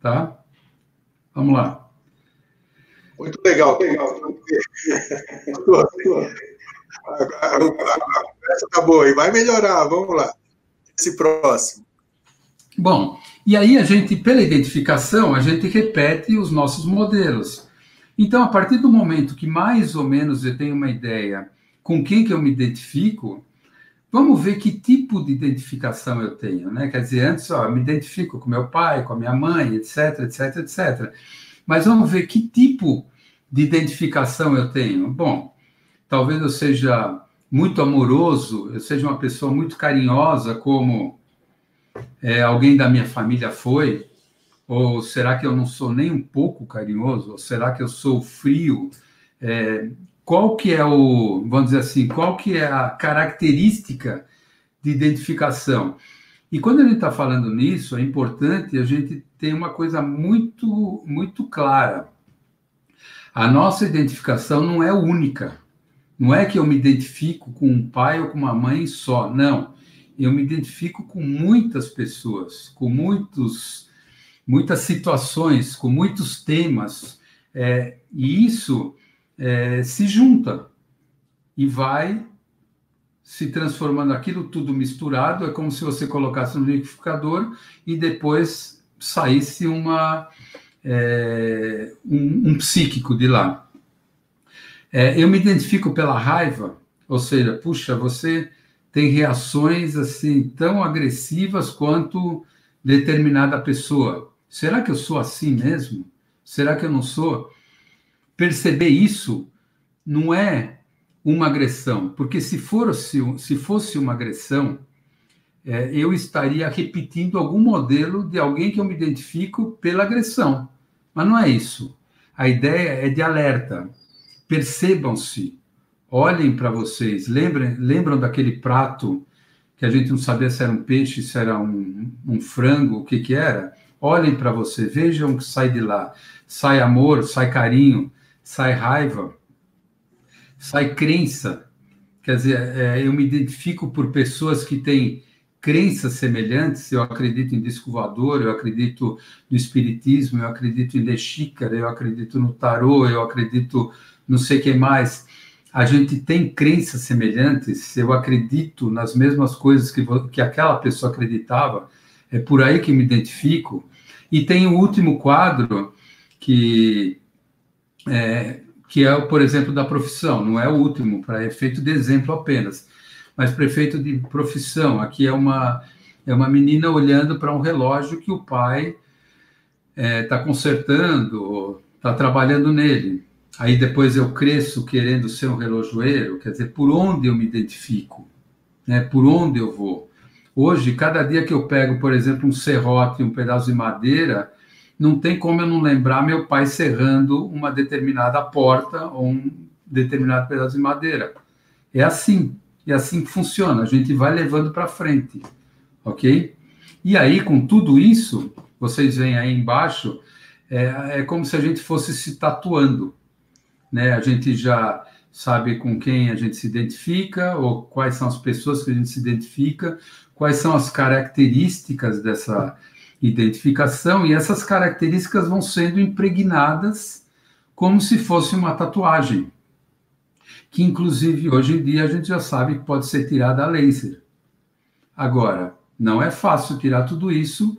Speaker 2: tá? Vamos lá.
Speaker 1: Muito legal, legal. A conversa tá boa e vai melhorar, vamos lá. Esse próximo.
Speaker 2: Bom, e aí a gente, pela identificação, a gente repete os nossos modelos. Então, a partir do momento que mais ou menos eu tenho uma ideia com quem que eu me identifico, vamos ver que tipo de identificação eu tenho, né? Quer dizer, antes, ó, eu me identifico com meu pai, com a minha mãe, etc, etc, etc. Mas vamos ver que tipo de identificação eu tenho. Bom, talvez eu seja muito amoroso, eu seja uma pessoa muito carinhosa, como é, alguém da minha família foi, ou será que eu não sou nem um pouco carinhoso? Ou será que eu sou frio? É, qual que é o, vamos dizer assim, qual que é a característica de identificação? E quando a gente está falando nisso, é importante a gente ter uma coisa muito, muito clara. A nossa identificação não é única. Não é que eu me identifico com um pai ou com uma mãe só. Não. Eu me identifico com muitas pessoas, com muitos muitas situações, com muitos temas, é, e isso é, se junta e vai se transformando aquilo tudo misturado, é como se você colocasse no liquidificador e depois saísse uma, é, um, um, psíquico de lá. É, eu me identifico pela raiva, ou seja, puxa, você tem reações assim tão agressivas quanto determinada pessoa. Será que eu sou assim mesmo? Será que eu não sou? Perceber isso não é uma agressão, porque se, for, se, se fosse uma agressão, é, eu estaria repetindo algum modelo de alguém que eu me identifico pela agressão. Mas não é isso. A ideia é de alerta. Percebam-se, olhem para vocês, lembrem, lembram daquele prato que a gente não sabia se era um peixe, se era um, um frango, o que, que era? olhem para você, vejam o que sai de lá. Sai amor, sai carinho, sai raiva, sai crença. Quer dizer, é, eu me identifico por pessoas que têm crenças semelhantes. Eu acredito em disco voador, eu acredito no espiritismo, eu acredito em de xícara, eu acredito no tarô, eu acredito não sei o que mais. A gente tem crenças semelhantes, eu acredito nas mesmas coisas que, que aquela pessoa acreditava, é por aí que me identifico. E tem o último quadro que é, que é, por exemplo, da profissão, não é o último, para efeito de exemplo apenas, mas prefeito de profissão. Aqui é uma, é uma menina olhando para um relógio que o pai está é, tá consertando, está trabalhando nele. Aí depois eu cresço querendo ser um relojoeiro, quer dizer, por onde eu me identifico, né? por onde eu vou. Hoje, cada dia que eu pego, por exemplo, um serrote, um pedaço de madeira, não tem como eu não lembrar meu pai serrando uma determinada porta ou um determinado pedaço de madeira. É assim, é assim que funciona. A gente vai levando para frente, ok? E aí, com tudo isso, vocês veem aí embaixo, é, é como se a gente fosse se tatuando, né? A gente já sabe com quem a gente se identifica ou quais são as pessoas que a gente se identifica, quais são as características dessa identificação, e essas características vão sendo impregnadas como se fosse uma tatuagem, que inclusive hoje em dia a gente já sabe que pode ser tirada a laser. Agora, não é fácil tirar tudo isso,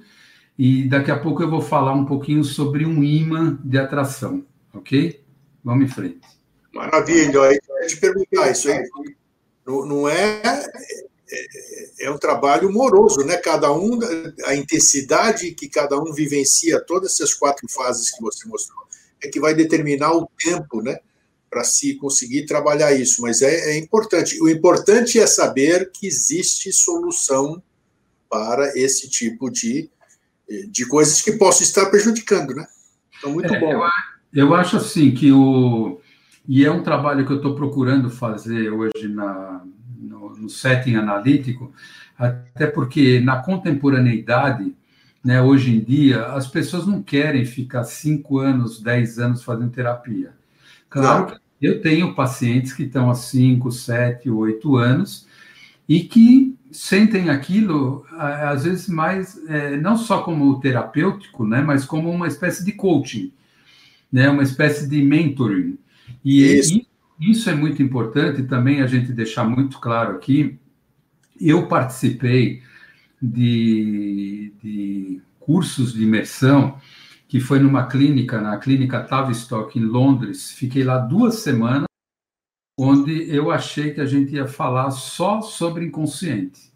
Speaker 2: e daqui a pouco eu vou falar um pouquinho sobre um imã de atração, ok? Vamos em frente.
Speaker 1: Maravilha, eu ia te perguntar isso aí. Não, é é, é um trabalho moroso, né? Cada um, a intensidade que cada um vivencia, todas essas quatro fases que você mostrou, é que vai determinar o tempo, né? Para se conseguir trabalhar isso. Mas é, é importante. O importante é saber que existe solução para esse tipo de, de coisas que possam estar prejudicando, né? Então, muito é, bom.
Speaker 2: Eu, eu acho assim que o. E é um trabalho que eu estou procurando fazer hoje na, no, no setting analítico, até porque na contemporaneidade, né, hoje em dia, as pessoas não querem ficar cinco anos, dez anos fazendo terapia. Claro que eu tenho pacientes que estão há cinco, sete, oito anos e que sentem aquilo, às vezes, mais, é, não só como terapêutico, né, mas como uma espécie de coaching. Né? Uma espécie de mentoring. E isso. isso é muito importante também a gente deixar muito claro aqui. Eu participei de, de cursos de imersão que foi numa clínica, na clínica Tavistock, em Londres. Fiquei lá duas semanas, onde eu achei que a gente ia falar só sobre inconsciente.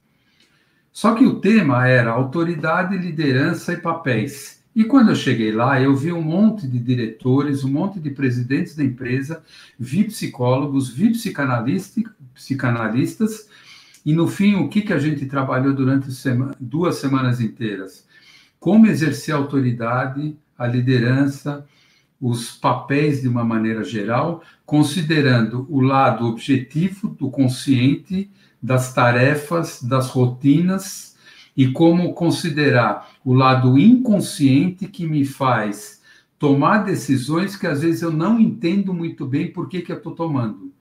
Speaker 2: Só que o tema era autoridade, liderança e papéis. E quando eu cheguei lá, eu vi um monte de diretores, um monte de presidentes da empresa, vi psicólogos, vi psicanalistas, e no fim, o que, que a gente trabalhou durante duas semanas inteiras? Como exercer a autoridade, a liderança, os papéis de uma maneira geral, considerando o lado objetivo do consciente, das tarefas, das rotinas e como considerar o lado inconsciente que me faz tomar decisões que às vezes eu não entendo muito bem por que, que eu estou tomando.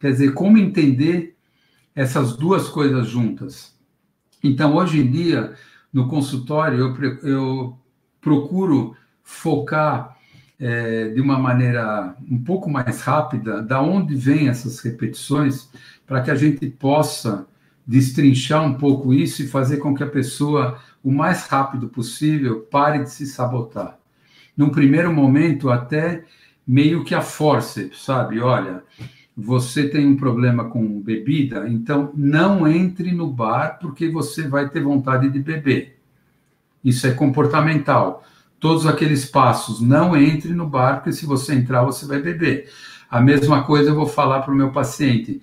Speaker 2: Quer dizer, como entender essas duas coisas juntas. Então, hoje em dia, no consultório, eu, eu procuro focar é, de uma maneira um pouco mais rápida da onde vêm essas repetições, para que a gente possa destrinchar um pouco isso e fazer com que a pessoa, o mais rápido possível, pare de se sabotar. Num primeiro momento, até meio que a force, sabe? Olha, você tem um problema com bebida, então não entre no bar porque você vai ter vontade de beber. Isso é comportamental todos aqueles passos. Não entre no bar, porque se você entrar, você vai beber. A mesma coisa eu vou falar para o meu paciente.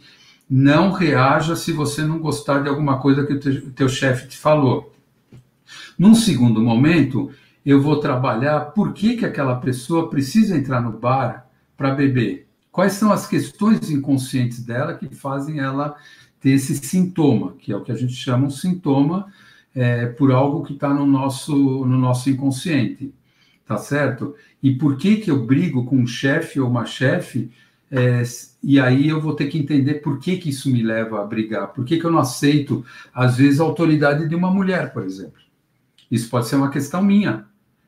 Speaker 2: Não reaja se você não gostar de alguma coisa que o teu, teu chefe te falou. Num segundo momento, eu vou trabalhar por que, que aquela pessoa precisa entrar no bar para beber. Quais são as questões inconscientes dela que fazem ela ter esse sintoma, que é o que a gente chama um sintoma é, por algo que está no nosso, no nosso inconsciente, tá certo? E por que que eu brigo com um chefe ou uma chefe? É, e aí eu vou ter que entender por que que isso me leva a brigar, por que que eu não aceito, às vezes, a autoridade de uma mulher, por exemplo. Isso pode ser uma questão minha,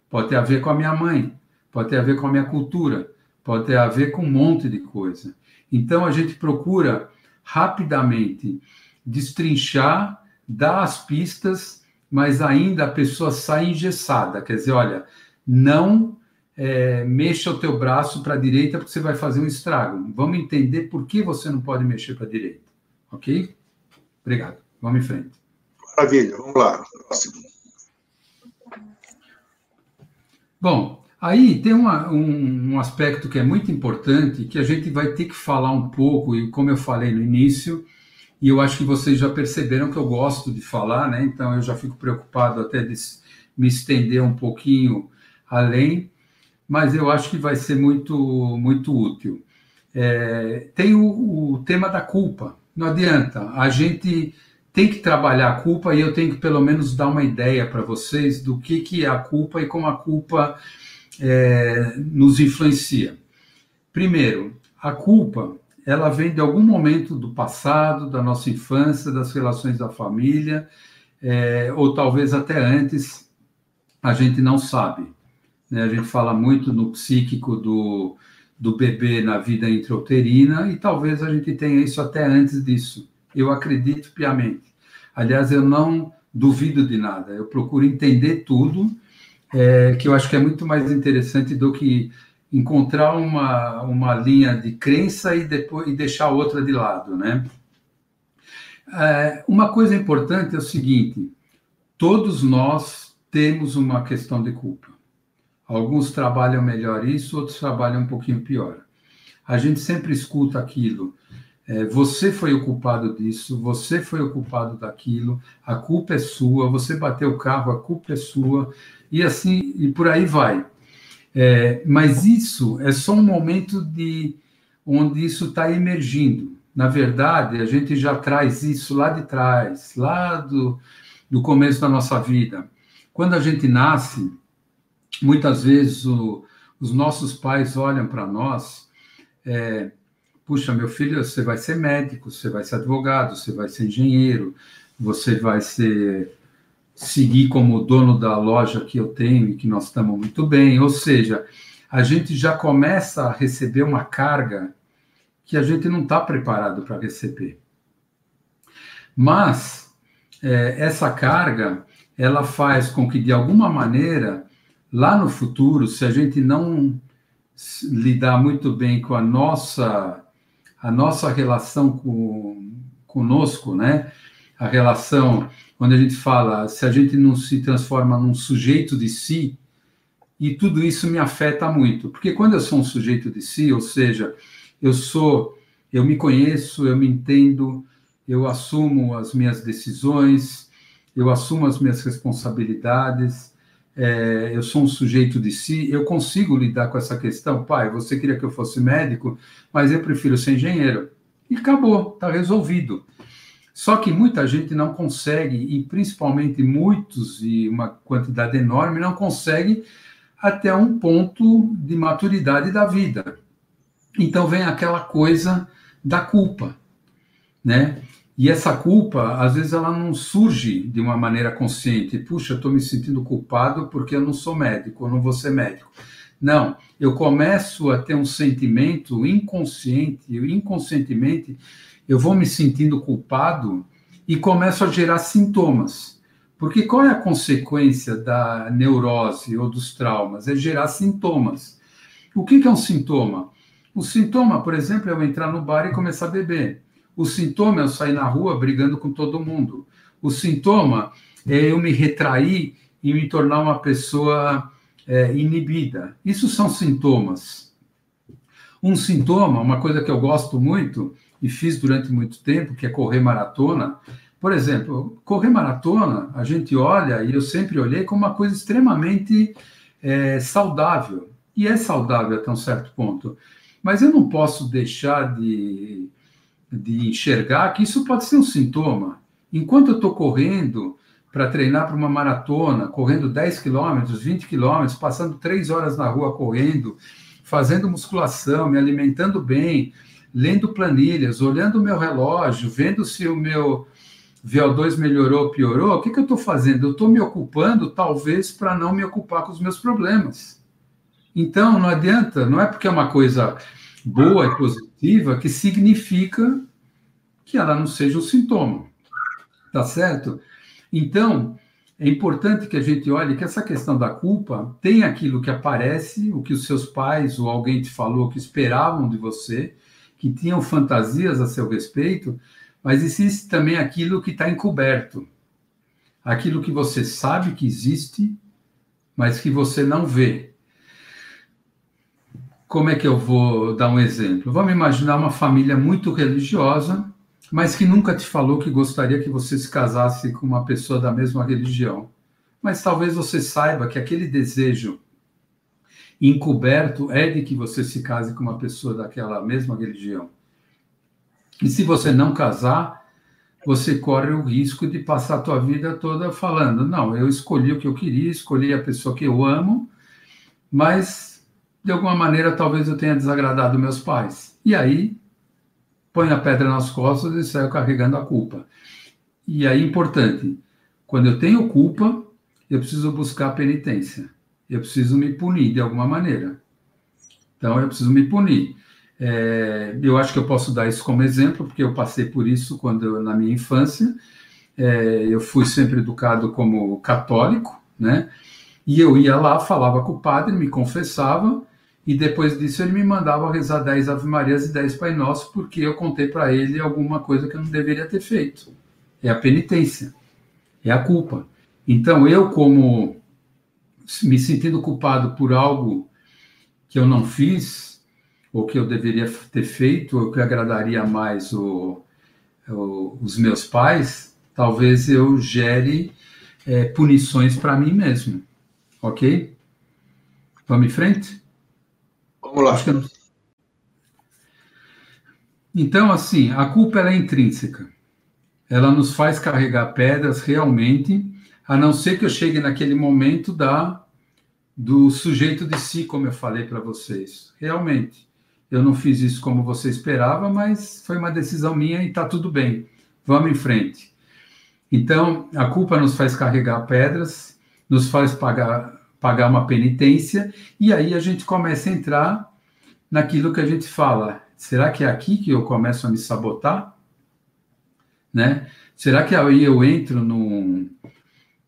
Speaker 2: pode ter a ver com a minha mãe, pode ter a ver com a minha cultura, pode ter a ver com um monte de coisa. Então a gente procura rapidamente destrinchar dá as pistas, mas ainda a pessoa sai engessada. Quer dizer, olha, não é, mexa o teu braço para a direita porque você vai fazer um estrago. Vamos entender por que você não pode mexer para a direita. Ok? Obrigado. Vamos em frente.
Speaker 1: Maravilha. Vamos lá. Próximo.
Speaker 2: Bom, aí tem uma, um, um aspecto que é muito importante que a gente vai ter que falar um pouco, e como eu falei no início, e eu acho que vocês já perceberam que eu gosto de falar, né? Então eu já fico preocupado até de me estender um pouquinho além, mas eu acho que vai ser muito, muito útil. É, tem o, o tema da culpa. Não adianta, a gente tem que trabalhar a culpa e eu tenho que pelo menos dar uma ideia para vocês do que, que é a culpa e como a culpa é, nos influencia. Primeiro, a culpa ela vem de algum momento do passado, da nossa infância, das relações da família, é, ou talvez até antes, a gente não sabe. Né? A gente fala muito no psíquico do, do bebê na vida intrauterina, e talvez a gente tenha isso até antes disso. Eu acredito piamente. Aliás, eu não duvido de nada, eu procuro entender tudo, é, que eu acho que é muito mais interessante do que encontrar uma, uma linha de crença e depois e deixar outra de lado, né? É, uma coisa importante é o seguinte: todos nós temos uma questão de culpa. Alguns trabalham melhor isso, outros trabalham um pouquinho pior. A gente sempre escuta aquilo. É, você foi o culpado disso, você foi o culpado daquilo, a culpa é sua, você bateu o carro, a culpa é sua, e assim, e por aí vai. É, mas isso é só um momento de onde isso está emergindo. Na verdade, a gente já traz isso lá de trás, lá do, do começo da nossa vida. Quando a gente nasce, muitas vezes o, os nossos pais olham para nós, é, puxa, meu filho, você vai ser médico, você vai ser advogado, você vai ser engenheiro, você vai ser seguir como dono da loja que eu tenho e que nós estamos muito bem. Ou seja, a gente já começa a receber uma carga que a gente não está preparado para receber. Mas é, essa carga, ela faz com que, de alguma maneira, lá no futuro, se a gente não lidar muito bem com a nossa a nossa relação com conosco, né? A relação quando a gente fala, se a gente não se transforma num sujeito de si, e tudo isso me afeta muito, porque quando eu sou um sujeito de si, ou seja, eu sou, eu me conheço, eu me entendo, eu assumo as minhas decisões, eu assumo as minhas responsabilidades, é, eu sou um sujeito de si, eu consigo lidar com essa questão. Pai, você queria que eu fosse médico, mas eu prefiro ser engenheiro. E acabou, está resolvido. Só que muita gente não consegue, e principalmente muitos, e uma quantidade enorme, não consegue até um ponto de maturidade da vida. Então vem aquela coisa da culpa, né? E essa culpa, às vezes, ela não surge de uma maneira consciente. Puxa, eu estou me sentindo culpado porque eu não sou médico, eu não vou ser médico. Não, eu começo a ter um sentimento inconsciente, inconscientemente, eu vou me sentindo culpado e começo a gerar sintomas. Porque qual é a consequência da neurose ou dos traumas? É gerar sintomas. O que é um sintoma? O sintoma, por exemplo, é eu entrar no bar e começar a beber. O sintoma é eu sair na rua brigando com todo mundo. O sintoma é eu me retrair e me tornar uma pessoa é, inibida. Isso são sintomas. Um sintoma, uma coisa que eu gosto muito e fiz durante muito tempo, que é correr maratona. Por exemplo, correr maratona, a gente olha, e eu sempre olhei, como uma coisa extremamente é, saudável. E é saudável até um certo ponto. Mas eu não posso deixar de de enxergar que isso pode ser um sintoma. Enquanto eu estou correndo para treinar para uma maratona, correndo 10 quilômetros, 20 quilômetros, passando três horas na rua correndo, fazendo musculação, me alimentando bem, lendo planilhas, olhando o meu relógio, vendo se o meu VO2 melhorou ou piorou, o que, que eu estou fazendo? Eu estou me ocupando, talvez, para não me ocupar com os meus problemas. Então, não adianta, não é porque é uma coisa boa e positiva que significa que ela não seja um sintoma. Tá certo? Então, é importante que a gente olhe que essa questão da culpa tem aquilo que aparece, o que os seus pais ou alguém te falou que esperavam de você, que tinham fantasias a seu respeito, mas existe também aquilo que está encoberto. Aquilo que você sabe que existe, mas que você não vê. Como é que eu vou dar um exemplo? Vamos imaginar uma família muito religiosa, mas que nunca te falou que gostaria que você se casasse com uma pessoa da mesma religião. Mas talvez você saiba que aquele desejo encoberto é de que você se case com uma pessoa daquela mesma religião. E se você não casar, você corre o risco de passar a tua vida toda falando: não, eu escolhi o que eu queria, escolhi a pessoa que eu amo, mas de alguma maneira talvez eu tenha desagradado meus pais. E aí põe a pedra nas costas e saio carregando a culpa. E aí importante, quando eu tenho culpa, eu preciso buscar penitência. Eu preciso me punir de alguma maneira. Então eu preciso me punir. É, eu acho que eu posso dar isso como exemplo, porque eu passei por isso quando na minha infância. É, eu fui sempre educado como católico, né? E eu ia lá, falava com o padre, me confessava, e depois disso ele me mandava rezar 10 Ave Marias e 10 Pai Nosso, porque eu contei para ele alguma coisa que eu não deveria ter feito. É a penitência, é a culpa. Então eu, como me sentindo culpado por algo que eu não fiz, ou que eu deveria ter feito, ou que agradaria mais o, o, os meus pais, talvez eu gere é, punições para mim mesmo. Ok? Vamos em frente?
Speaker 1: Vamos lá. Não...
Speaker 2: Então, assim, a culpa é intrínseca. Ela nos faz carregar pedras realmente, a não ser que eu chegue naquele momento da do sujeito de si, como eu falei para vocês. Realmente, eu não fiz isso como você esperava, mas foi uma decisão minha e está tudo bem. Vamos em frente. Então, a culpa nos faz carregar pedras, nos faz pagar, pagar uma penitência, e aí a gente começa a entrar naquilo que a gente fala. Será que é aqui que eu começo a me sabotar? Né? Será que aí eu entro num,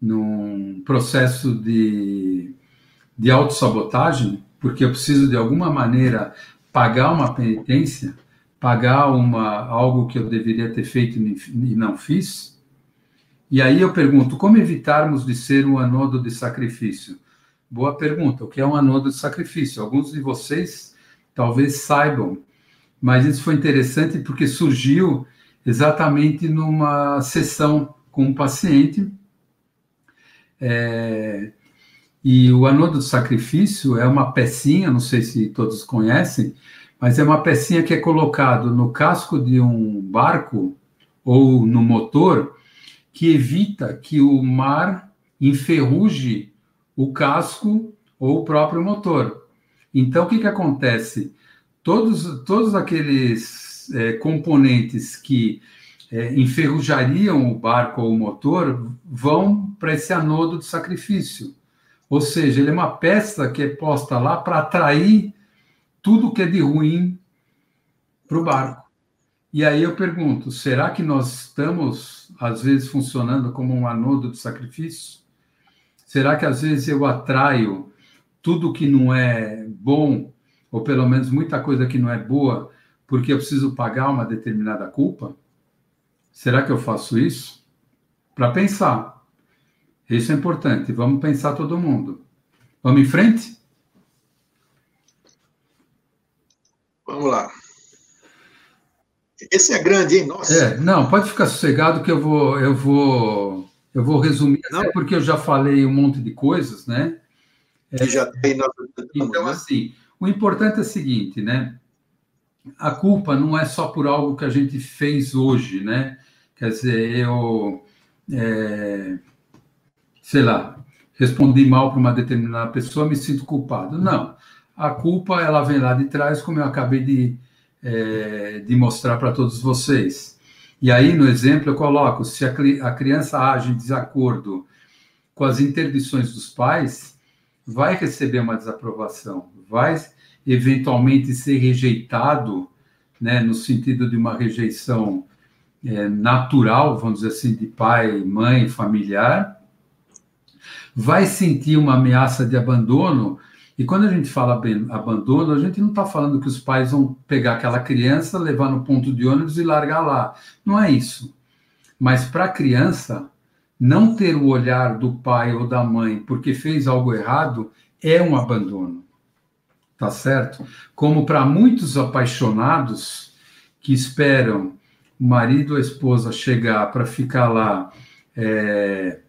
Speaker 2: num processo de, de autossabotagem? Porque eu preciso, de alguma maneira, pagar uma penitência, pagar uma, algo que eu deveria ter feito e não fiz? E aí eu pergunto, como evitarmos de ser um anodo de sacrifício? Boa pergunta. O que é um anodo de sacrifício? Alguns de vocês talvez saibam, mas isso foi interessante porque surgiu exatamente numa sessão com um paciente. É, e o anodo do sacrifício é uma pecinha, não sei se todos conhecem, mas é uma pecinha que é colocado no casco de um barco ou no motor que evita que o mar enferruje o casco ou o próprio motor. Então, o que, que acontece? Todos, todos aqueles é, componentes que é, enferrujariam o barco ou o motor vão para esse anodo de sacrifício. Ou seja, ele é uma peça que é posta lá para atrair tudo que é de ruim para o barco. E aí eu pergunto: será que nós estamos, às vezes, funcionando como um anodo de sacrifício? Será que às vezes eu atraio tudo que não é bom, ou pelo menos muita coisa que não é boa, porque eu preciso pagar uma determinada culpa? Será que eu faço isso? Para pensar. Isso é importante. Vamos pensar todo mundo. Vamos em frente?
Speaker 1: Vamos lá. Esse é grande, hein? Nossa.
Speaker 2: É, não, pode ficar sossegado que eu vou, eu vou eu vou resumir, Não. porque eu já falei um monte de coisas, né?
Speaker 1: Que já tem nós
Speaker 2: Então, né? assim, o importante é o seguinte, né? A culpa não é só por algo que a gente fez hoje, né? Quer dizer, eu, é, sei lá, respondi mal para uma determinada pessoa, me sinto culpado. Não. A culpa, ela vem lá de trás, como eu acabei de, é, de mostrar para todos vocês. E aí, no exemplo, eu coloco: se a, criança age em desacordo com as interdições dos pais, vai receber uma desaprovação, vai eventualmente ser rejeitado, né, no sentido de uma rejeição é, natural, vamos dizer assim, de pai, mãe, familiar, vai sentir uma ameaça de abandono e quando a gente fala abandono, a gente não está falando que os pais vão pegar aquela criança, levar no ponto de ônibus e largar lá. Não é isso. Mas para a criança, não ter o olhar do pai ou da mãe porque fez algo errado é um abandono. Tá certo? Como para muitos apaixonados que esperam o marido ou a esposa chegar para ficar lá é,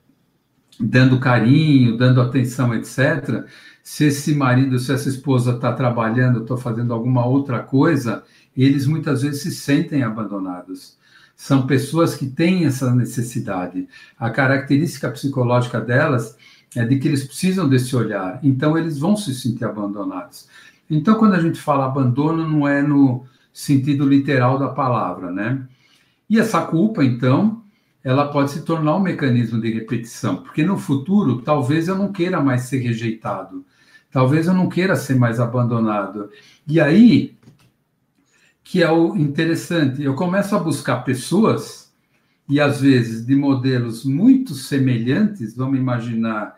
Speaker 2: dando carinho, dando atenção, etc se esse marido, se essa esposa está trabalhando, está fazendo alguma outra coisa, eles muitas vezes se sentem abandonados. São pessoas que têm essa necessidade. A característica psicológica delas é de que eles precisam desse olhar, então eles vão se sentir abandonados. Então, quando a gente fala abandono, não é no sentido literal da palavra, né? E essa culpa, então, ela pode se tornar um mecanismo de repetição, porque no futuro, talvez eu não queira mais ser rejeitado, Talvez eu não queira ser mais abandonado. E aí que é o interessante, eu começo a buscar pessoas e às vezes de modelos muito semelhantes. Vamos imaginar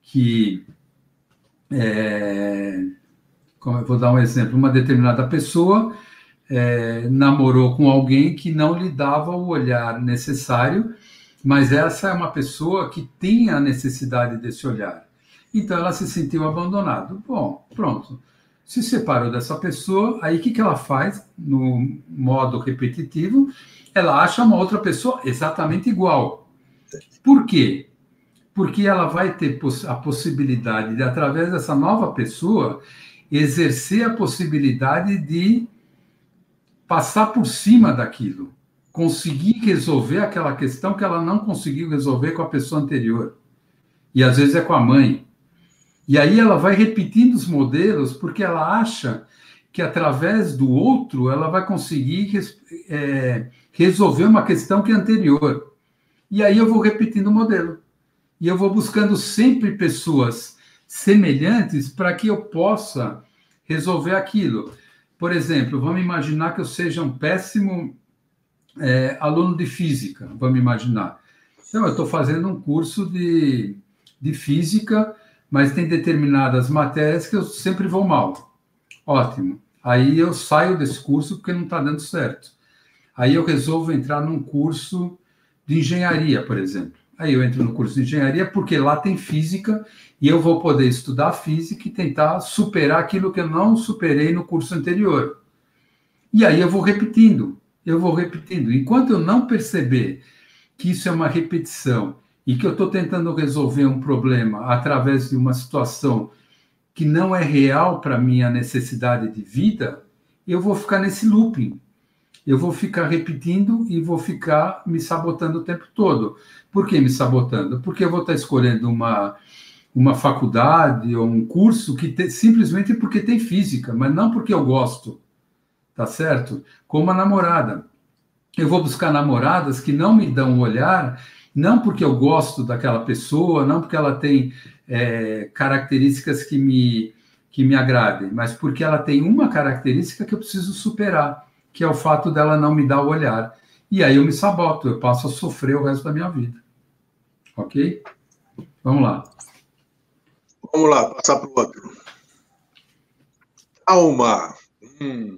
Speaker 2: que é, como eu vou dar um exemplo, uma determinada pessoa é, namorou com alguém que não lhe dava o olhar necessário, mas essa é uma pessoa que tem a necessidade desse olhar. Então ela se sentiu abandonada. Bom, pronto. Se separou dessa pessoa, aí o que, que ela faz no modo repetitivo? Ela acha uma outra pessoa exatamente igual. Por quê? Porque ela vai ter a possibilidade de, através dessa nova pessoa, exercer a possibilidade de passar por cima daquilo, conseguir resolver aquela questão que ela não conseguiu resolver com a pessoa anterior. E às vezes é com a mãe, e aí ela vai repetindo os modelos porque ela acha que através do outro ela vai conseguir é, resolver uma questão que é anterior. E aí eu vou repetindo o modelo. E eu vou buscando sempre pessoas semelhantes para que eu possa resolver aquilo. Por exemplo, vamos imaginar que eu seja um péssimo é, aluno de física, vamos imaginar. Então, eu estou fazendo um curso de, de física, mas tem determinadas matérias que eu sempre vou mal. Ótimo. Aí eu saio desse curso porque não está dando certo. Aí eu resolvo entrar num curso de engenharia, por exemplo. Aí eu entro no curso de engenharia porque lá tem física e eu vou poder estudar física e tentar superar aquilo que eu não superei no curso anterior. E aí eu vou repetindo, eu vou repetindo. Enquanto eu não perceber que isso é uma repetição e que eu estou tentando resolver um problema através de uma situação que não é real para minha necessidade de vida, eu vou ficar nesse looping. Eu vou ficar repetindo e vou ficar me sabotando o tempo todo. Por que me sabotando? Porque eu vou estar escolhendo uma, uma faculdade ou um curso que te, simplesmente porque tem física, mas não porque eu gosto. Tá certo? Como a namorada. Eu vou buscar namoradas que não me dão um olhar, não porque eu gosto daquela pessoa, não porque ela tem é, características que me, que me agradem, mas porque ela tem uma característica que eu preciso superar, que é o fato dela não me dar o olhar. E aí eu me saboto, eu passo a sofrer o resto da minha vida. Ok? Vamos lá.
Speaker 1: Vamos lá, passar para o outro. Trauma. Hum.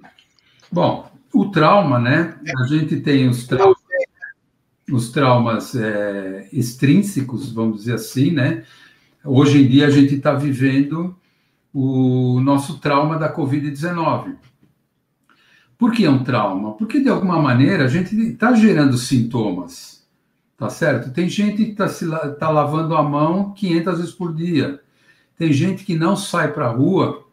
Speaker 2: Bom, o trauma, né? A gente tem os traumas, os traumas é, extrínsecos, vamos dizer assim, né? Hoje em dia a gente está vivendo o nosso trauma da Covid-19. Por que é um trauma? Porque, de alguma maneira, a gente está gerando sintomas, tá certo? Tem gente que está tá lavando a mão 500 vezes por dia. Tem gente que não sai para a rua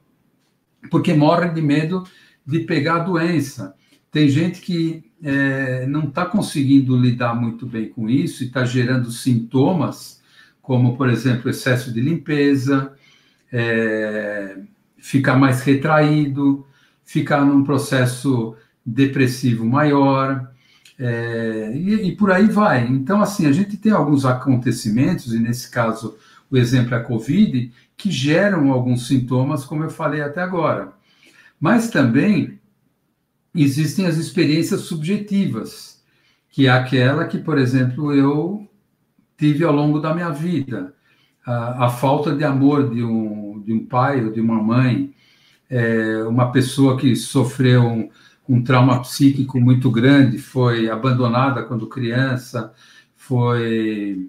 Speaker 2: porque morre de medo de pegar a doença. Tem gente que é, não está conseguindo lidar muito bem com isso e está gerando sintomas, como, por exemplo, excesso de limpeza, é, ficar mais retraído, ficar num processo depressivo maior, é, e, e, por aí vai. Então, assim, a gente tem alguns acontecimentos, e nesse caso o exemplo é a Covid, que geram alguns sintomas, como eu falei até agora. Mas também existem as experiências subjetivas, que é aquela que, por exemplo, eu tive ao longo da minha vida. A, a falta de amor de um, de um pai ou de uma mãe, é, uma pessoa que sofreu um, um trauma psíquico muito grande, foi abandonada quando criança, foi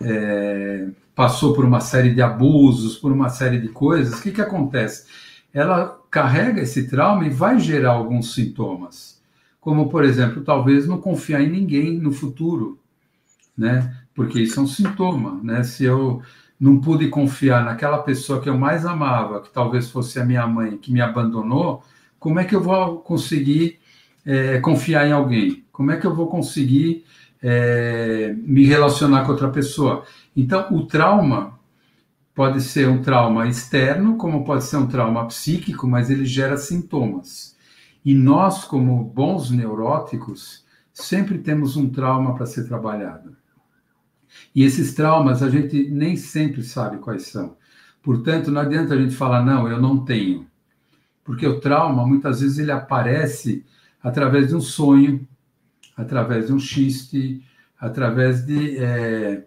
Speaker 2: é, passou por uma série de abusos, por uma série de coisas, o que, que acontece? Ela carrega esse trauma e vai gerar alguns sintomas, como, por exemplo, talvez não confiar em ninguém no futuro, né? Porque isso é um sintoma, né? Se eu não pude confiar naquela pessoa que eu mais amava, que talvez fosse a minha mãe, que me abandonou, como é que eu vou conseguir é, confiar em alguém? Como é que eu vou conseguir é, me relacionar com outra pessoa. Então, o trauma pode ser um trauma externo, como pode ser um trauma psíquico, mas ele gera sintomas. E nós, como bons neuróticos, sempre temos um trauma para ser trabalhado. E esses traumas a gente nem sempre sabe quais são. Portanto, não adianta a gente falar, não, eu não tenho. Porque o trauma, muitas vezes, ele aparece através de um sonho, através de um xiste, através de, é,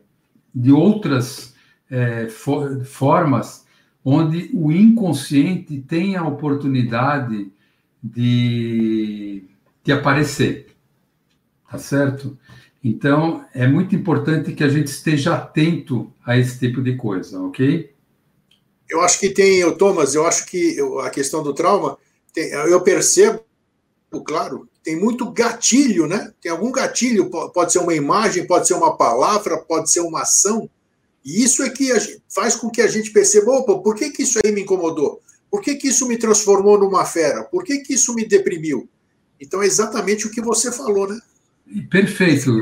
Speaker 2: de outras é, for, formas onde o inconsciente tem a oportunidade de, de aparecer. Tá certo? Então, é muito importante que a gente esteja atento a esse tipo de coisa, ok?
Speaker 1: Eu acho que tem, Thomas, eu acho que a questão do trauma, tem, eu percebo, claro, tem muito gatilho, né? Tem algum gatilho, pode ser uma imagem, pode ser uma palavra, pode ser uma ação. E isso é que faz com que a gente perceba, opa, por que, que isso aí me incomodou? Por que, que isso me transformou numa fera? Por que, que isso me deprimiu? Então é exatamente o que você falou, né?
Speaker 2: Perfeito,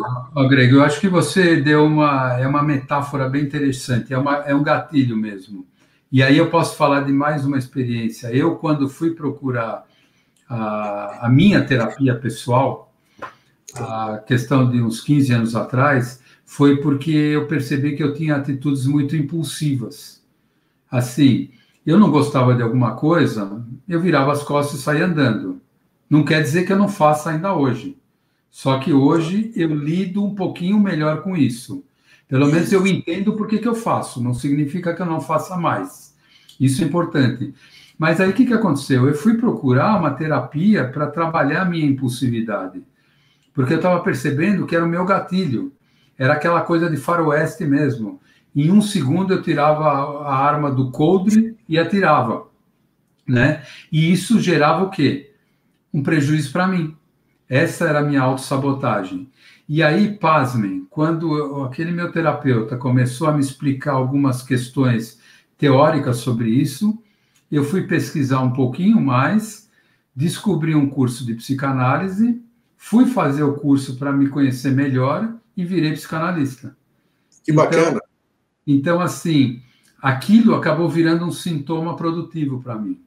Speaker 2: Greg. Eu acho que você deu uma, é uma metáfora bem interessante, é, uma, é um gatilho mesmo. E aí eu posso falar de mais uma experiência. Eu, quando fui procurar a, a minha terapia pessoal, a questão de uns 15 anos atrás, foi porque eu percebi que eu tinha atitudes muito impulsivas. assim, eu não gostava de alguma coisa, eu virava as costas e saía andando. Não quer dizer que eu não faça ainda hoje. Só que hoje eu lido um pouquinho melhor com isso. Pelo menos eu entendo por que, que eu faço. Não significa que eu não faça mais. Isso é importante. Mas aí o que, que aconteceu? Eu fui procurar uma terapia para trabalhar a minha impulsividade. Porque eu estava percebendo que era o meu gatilho. Era aquela coisa de faroeste mesmo. Em um segundo eu tirava a arma do coldre e atirava. Né? E isso gerava o quê? Um prejuízo para mim. Essa era a minha autossabotagem. E aí, pasmem, quando eu, aquele meu terapeuta começou a me explicar algumas questões teóricas sobre isso, eu fui pesquisar um pouquinho mais, descobri um curso de psicanálise, fui fazer o curso para me conhecer melhor e virei psicanalista.
Speaker 1: Que bacana.
Speaker 2: Então, então assim, aquilo acabou virando um sintoma produtivo para mim.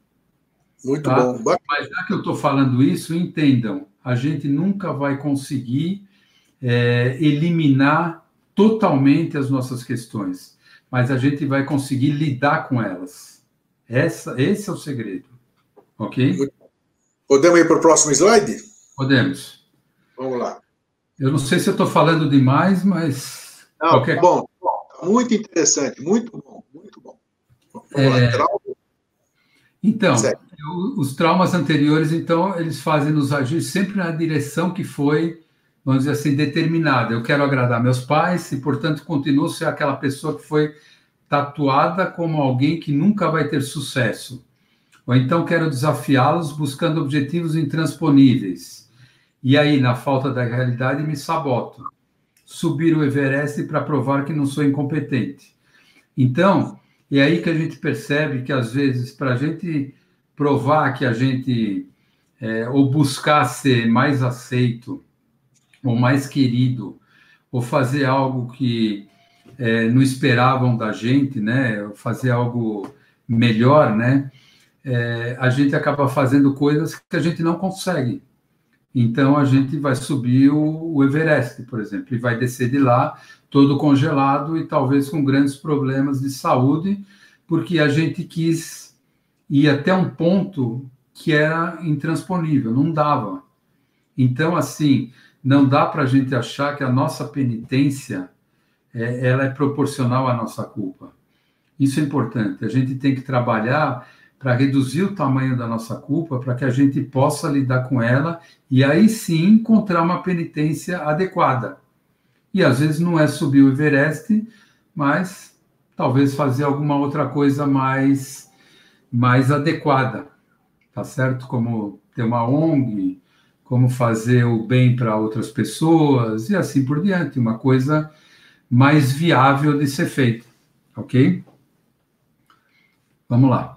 Speaker 1: Muito tá? bom. Bacana.
Speaker 2: Mas já que eu estou falando isso, entendam, a gente nunca vai conseguir é, eliminar totalmente as nossas questões, mas a gente vai conseguir lidar com elas. Essa, esse é o segredo. Ok?
Speaker 1: Podemos ir para o próximo slide?
Speaker 2: Podemos.
Speaker 1: Vamos lá.
Speaker 2: Eu não sei se eu estou falando demais, mas.
Speaker 1: Não, qualquer... bom, bom, muito interessante, muito bom, muito bom. É...
Speaker 2: Então, eu, os traumas anteriores, então, eles fazem nos agir sempre na direção que foi vamos dizer assim, determinada. Eu quero agradar meus pais e, portanto, continuo ser aquela pessoa que foi tatuada como alguém que nunca vai ter sucesso. Ou então quero desafiá-los buscando objetivos intransponíveis. E aí, na falta da realidade, me saboto. Subir o Everest para provar que não sou incompetente. Então, é aí que a gente percebe que, às vezes, para a gente provar que a gente, é, ou buscar ser mais aceito, ou mais querido, ou fazer algo que é, não esperavam da gente, né? Fazer algo melhor, né? É, a gente acaba fazendo coisas que a gente não consegue. Então a gente vai subir o, o Everest, por exemplo, e vai descer de lá todo congelado e talvez com grandes problemas de saúde, porque a gente quis ir até um ponto que era intransponível, não dava. Então, assim, não dá para a gente achar que a nossa penitência é, ela é proporcional à nossa culpa. Isso é importante. A gente tem que trabalhar para reduzir o tamanho da nossa culpa, para que a gente possa lidar com ela e aí sim encontrar uma penitência adequada. E às vezes não é subir o Everest, mas talvez fazer alguma outra coisa mais mais adequada, tá certo? Como ter uma ONG, como fazer o bem para outras pessoas e assim por diante, uma coisa mais viável de ser feita, ok? Vamos lá.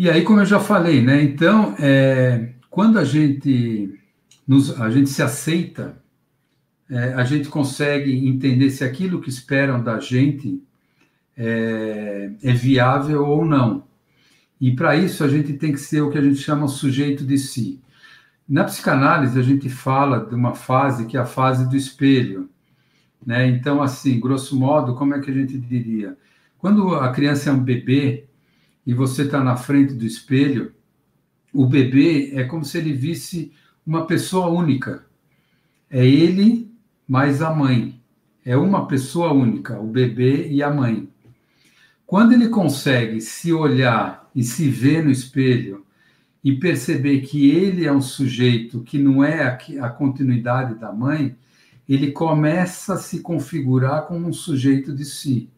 Speaker 2: E aí, como eu já falei, né? Então, é, quando a gente nos, a gente se aceita, é, a gente consegue entender se aquilo que esperam da gente é, é viável ou não. E para isso a gente tem que ser o que a gente chama sujeito de si. Na psicanálise a gente fala de uma fase que é a fase do espelho, né? Então assim, grosso modo, como é que a gente diria? Quando a criança é um bebê e você está na frente do espelho, o bebê é como se ele visse uma pessoa única. É ele mais a mãe. É uma pessoa única, o bebê e a mãe. Quando ele consegue se olhar e se ver no espelho e perceber que ele é um sujeito que não é a, continuidade da mãe, ele começa a se configurar como um sujeito de si.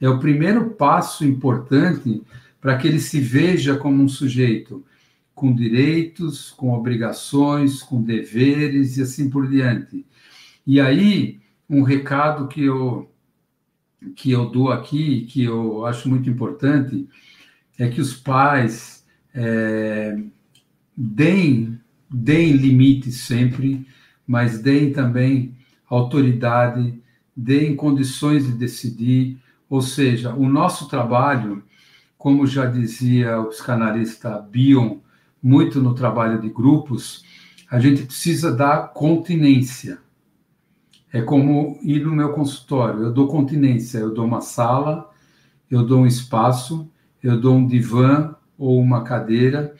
Speaker 2: É o primeiro passo importante para que ele se veja como um sujeito com direitos, com obrigações, com deveres e assim por diante. E aí, um recado que eu que eu dou aqui, que eu acho muito importante, é que os pais é, deem, deem limites sempre, mas deem também autoridade, deem condições de decidir. Ou seja, o nosso trabalho, como já dizia o psicanalista Bion, muito no trabalho de grupos, a gente precisa dar continência. É como ir no meu consultório, eu dou continência, eu dou uma sala, eu dou um espaço, eu dou um divã ou uma cadeira.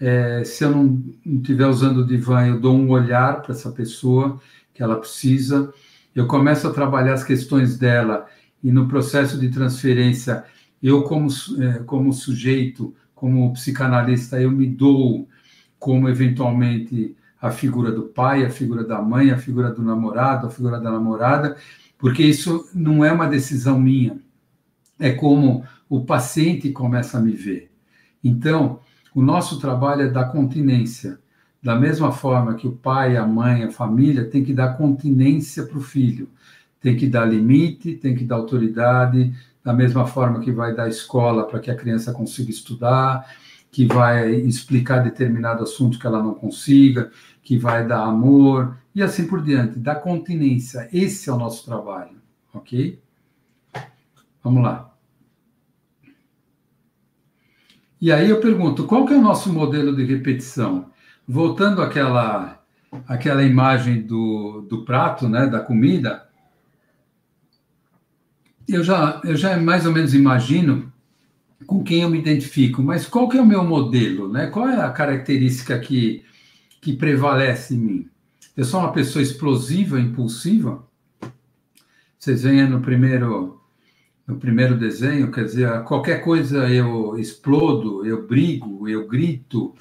Speaker 2: É, se eu não estiver usando o divã, eu dou um olhar para essa pessoa que ela precisa. Eu começo a trabalhar as questões dela e no processo de transferência, eu como, é, como sujeito, como psicanalista, eu me dou como eventualmente a figura do pai, a figura da mãe, a figura do namorado, a figura da namorada, porque isso não é uma decisão minha. É como o paciente começa a me ver. Então, o nosso trabalho é dar continência. Da mesma forma que o pai, a mãe, a família tem que dar continência para o filho, tem que dar limite, tem que dar autoridade, da mesma forma que vai dar escola para que a criança consiga estudar, que vai explicar determinado assunto que ela não consiga, que vai dar amor e assim por diante, dar continência. Esse é o nosso trabalho, ok? Vamos lá. E aí eu pergunto, qual que é o nosso modelo de repetição? Voltando àquela, àquela imagem do, do prato, né, da comida, eu já, eu já mais ou menos imagino com quem eu me identifico, mas qual que é o meu modelo, né? Qual é a característica que, que prevalece em mim? Eu sou uma pessoa explosiva, impulsiva? Vocês veem no primeiro no primeiro desenho, quer dizer, qualquer coisa eu explodo, eu brigo, eu grito,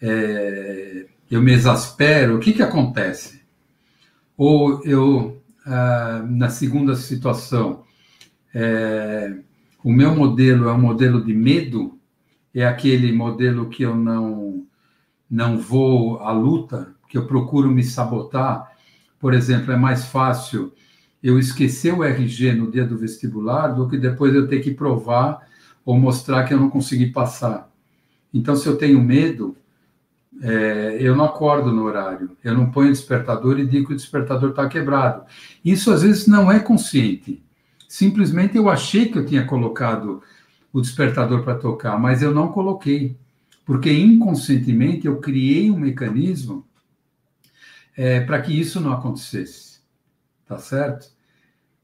Speaker 2: é, eu me exaspero, o que que acontece? Ou eu, ah, na segunda situação, é, o meu modelo é um modelo de medo, é aquele modelo que eu não, não vou à luta, que eu procuro me sabotar. Por exemplo, é mais fácil eu esquecer o RG no dia do vestibular do que depois eu ter que provar ou mostrar que eu não consegui passar. Então, se eu tenho medo, é, eu não acordo no horário, eu não ponho despertador e digo que o despertador está quebrado. Isso às vezes não é consciente. Simplesmente eu achei que eu tinha colocado o despertador para tocar, mas eu não coloquei, porque inconscientemente eu criei um mecanismo é, para que isso não acontecesse. Tá certo?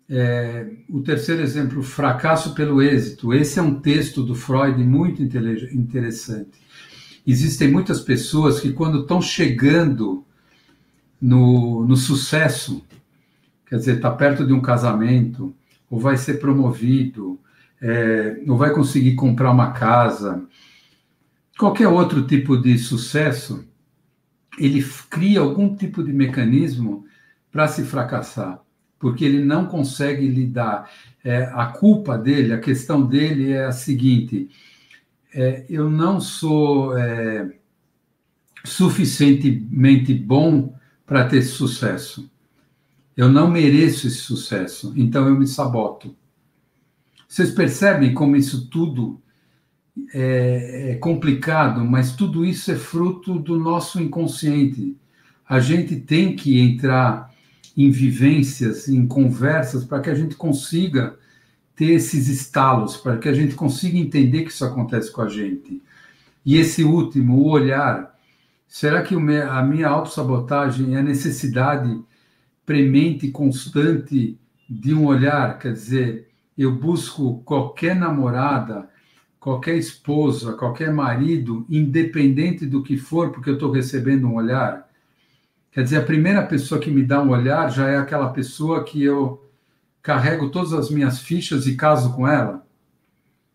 Speaker 2: É, o terceiro exemplo, fracasso pelo êxito. Esse é um texto do Freud muito interessante. Existem muitas pessoas que, quando estão chegando no, no sucesso, quer dizer, está perto de um casamento, ou vai ser promovido, é, ou vai conseguir comprar uma casa, qualquer outro tipo de sucesso, ele cria algum tipo de mecanismo para se fracassar, porque ele não consegue lidar. É, a culpa dele, a questão dele é a seguinte: é, eu não sou é, suficientemente bom para ter sucesso. Eu não mereço esse sucesso, então eu me saboto. Vocês percebem como isso tudo é, é complicado, mas tudo isso é fruto do nosso inconsciente. A gente tem que entrar em vivências, em conversas, para que a gente consiga ter esses estalos, para que a gente consiga entender que isso acontece com a gente. E esse último, o olhar, será que a minha autossabotagem é a necessidade premente, constante de um olhar, quer dizer, eu busco qualquer namorada, qualquer esposa, qualquer marido, independente do que for, porque eu estou recebendo um olhar. Quer dizer, a primeira pessoa que me dá um olhar já é aquela pessoa que eu carrego todas as minhas fichas e caso com ela,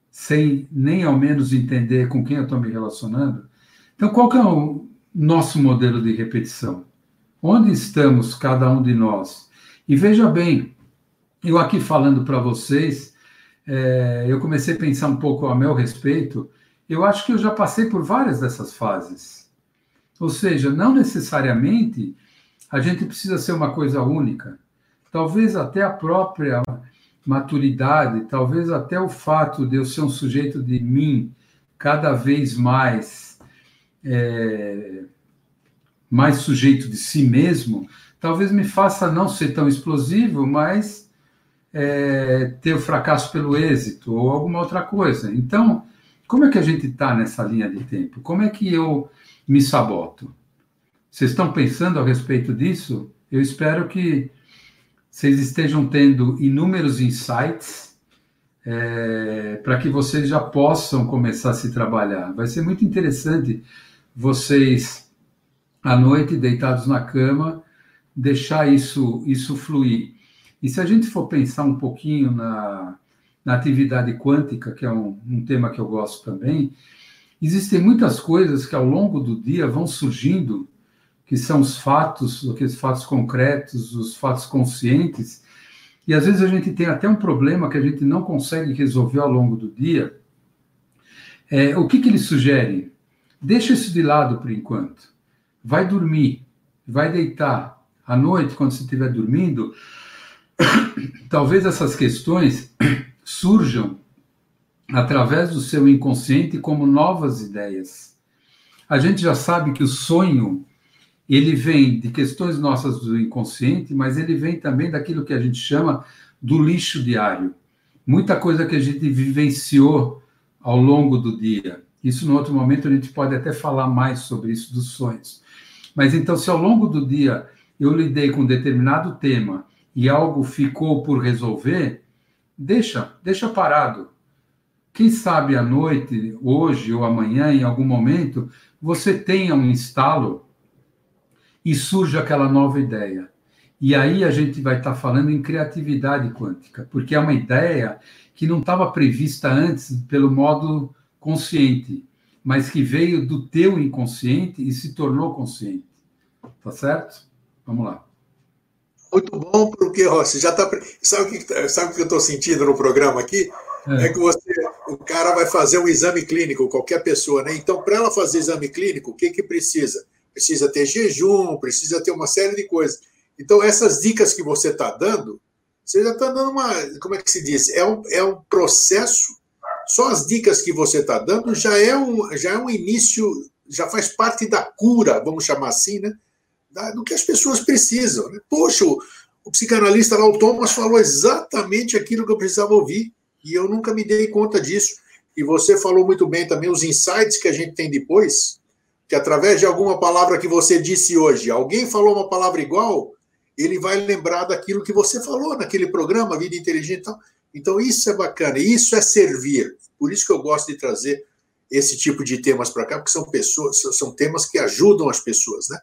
Speaker 2: sem nem ao menos entender com quem eu estou me relacionando. Então, qual que é o nosso modelo de repetição? Onde estamos cada um de nós? E veja bem, eu aqui falando para vocês, é, eu comecei a pensar um pouco a meu respeito. Eu acho que eu já passei por várias dessas fases. Ou seja, não necessariamente a gente precisa ser uma coisa única. Talvez até a própria maturidade, talvez até o fato de eu ser um sujeito de mim cada vez mais é, mais sujeito de si mesmo, talvez me faça não ser tão explosivo, mas é, ter o fracasso pelo êxito ou alguma outra coisa. Então, como é que a gente está nessa linha de tempo? Como é que eu me saboto? Vocês estão pensando a respeito disso? Eu espero que vocês estejam tendo inúmeros insights é, para que vocês já possam começar a se trabalhar. Vai ser muito interessante vocês, à noite, deitados na cama, deixar isso, isso fluir. E se a gente for pensar um pouquinho na, na atividade quântica, que é um, um tema que eu gosto também, existem muitas coisas que ao longo do dia vão surgindo, que são os fatos, aqueles fatos concretos, os fatos conscientes, e às vezes a gente tem até um problema que a gente não consegue resolver ao longo do dia. É, o que, que ele sugere? Deixa isso de lado por enquanto. Vai dormir, vai deitar. À noite, quando você estiver dormindo, talvez essas questões surjam através do seu inconsciente como novas ideias. A gente já sabe que o sonho ele vem de questões nossas do inconsciente, mas ele vem também daquilo que a gente chama do lixo diário. Muita coisa que a gente vivenciou ao longo do dia. Isso, no outro momento, a gente pode até falar mais sobre isso dos sonhos. Mas então, se ao longo do dia eu lidei com um determinado tema e algo ficou por resolver, deixa, deixa parado. Quem sabe à noite, hoje ou amanhã, em algum momento, você tenha um instalo e surge aquela nova ideia. E aí a gente vai estar falando em criatividade quântica, porque é uma ideia que não estava prevista antes pelo modo consciente, mas que veio do teu inconsciente e se tornou consciente. Tá certo? Vamos lá.
Speaker 1: Muito bom, porque Rossi já está. Sabe o que, sabe o que eu estou sentindo no programa aqui? É. é. que você, o cara vai fazer um exame clínico, qualquer pessoa, né? Então, para ela fazer exame clínico, o que, que precisa? precisa ter jejum, precisa ter uma série de coisas. Então, essas dicas que você está dando, você já está dando uma. Como é que se diz? É um, é um processo. Só as dicas que você está dando já é, um, já é um início, já faz parte da cura, vamos chamar assim, né? Da, do que as pessoas precisam. Né? Poxa, o, o psicanalista lá, o Thomas, falou exatamente aquilo que eu precisava ouvir, e eu nunca me dei conta disso. E você falou muito bem também os insights que a gente tem depois que através de alguma palavra que você disse hoje, alguém falou uma palavra igual, ele vai lembrar daquilo que você falou naquele programa, Vida Inteligente. Então, isso é bacana, isso é servir. Por isso que eu gosto de trazer esse tipo de temas para cá, porque são pessoas, são temas que ajudam as pessoas, né?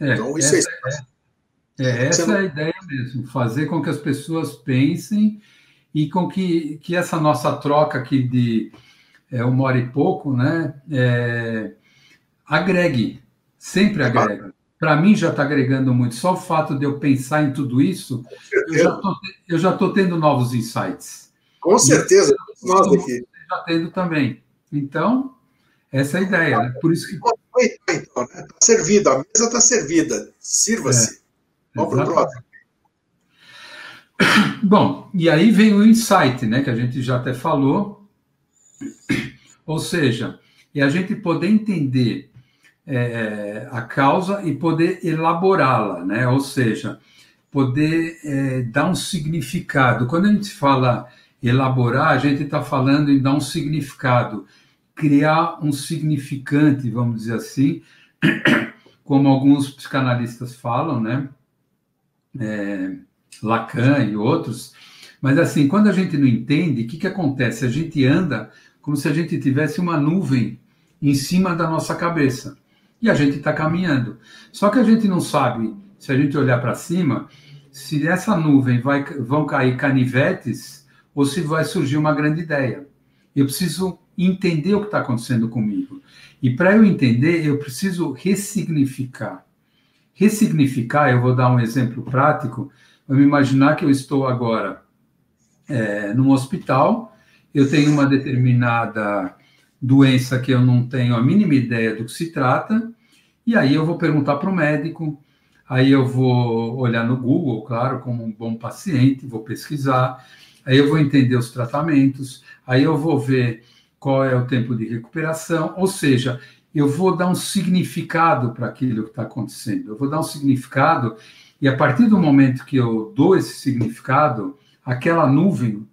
Speaker 2: É, então, isso essa é, é, é essa não... é a ideia mesmo, fazer com que as pessoas pensem e com que, que essa nossa troca aqui de é, uma hora e pouco, né? É, agregue, sempre agrega. Para mim já está agregando muito. Só o fato de eu pensar em tudo isso, eu já estou tendo novos insights.
Speaker 1: Com certeza, nós aqui.
Speaker 2: Já tendo também. Então, essa é a ideia. Né? Por isso que.
Speaker 1: Então, né? Está servido, a mesa está servida. Sirva-se. É, Vamos para o próximo.
Speaker 2: Bom, e aí vem o insight, né, que a gente já até falou. Ou seja, é a gente poder entender é, a causa e poder elaborá-la, né? Ou seja, poder é, dar um significado. Quando a gente fala elaborar, a gente está falando em dar um significado, criar um significante, vamos dizer assim, como alguns psicanalistas falam, né? É, Lacan e outros. Mas assim, quando a gente não entende, o que, que acontece? A gente anda como se a gente tivesse uma nuvem em cima da nossa cabeça e a gente está caminhando. Só que a gente não sabe, se a gente olhar para cima, se dessa nuvem vai, vão cair canivetes ou se vai surgir uma grande ideia. Eu preciso entender o que está acontecendo comigo. E para eu entender, eu preciso ressignificar. Ressignificar, eu vou dar um exemplo prático. Vamos imaginar que eu estou agora é, num hospital, eu tenho uma determinada doença que eu não tenho a mínima ideia do que se trata, e aí eu vou perguntar para o médico, aí eu vou olhar no Google, claro, como um bom paciente, vou pesquisar, aí eu vou entender os tratamentos, aí eu vou ver qual é o tempo de recuperação, ou seja, eu vou dar um significado para aquilo que está acontecendo, eu vou dar um significado, e a partir do momento que eu dou esse significado, aquela nuvem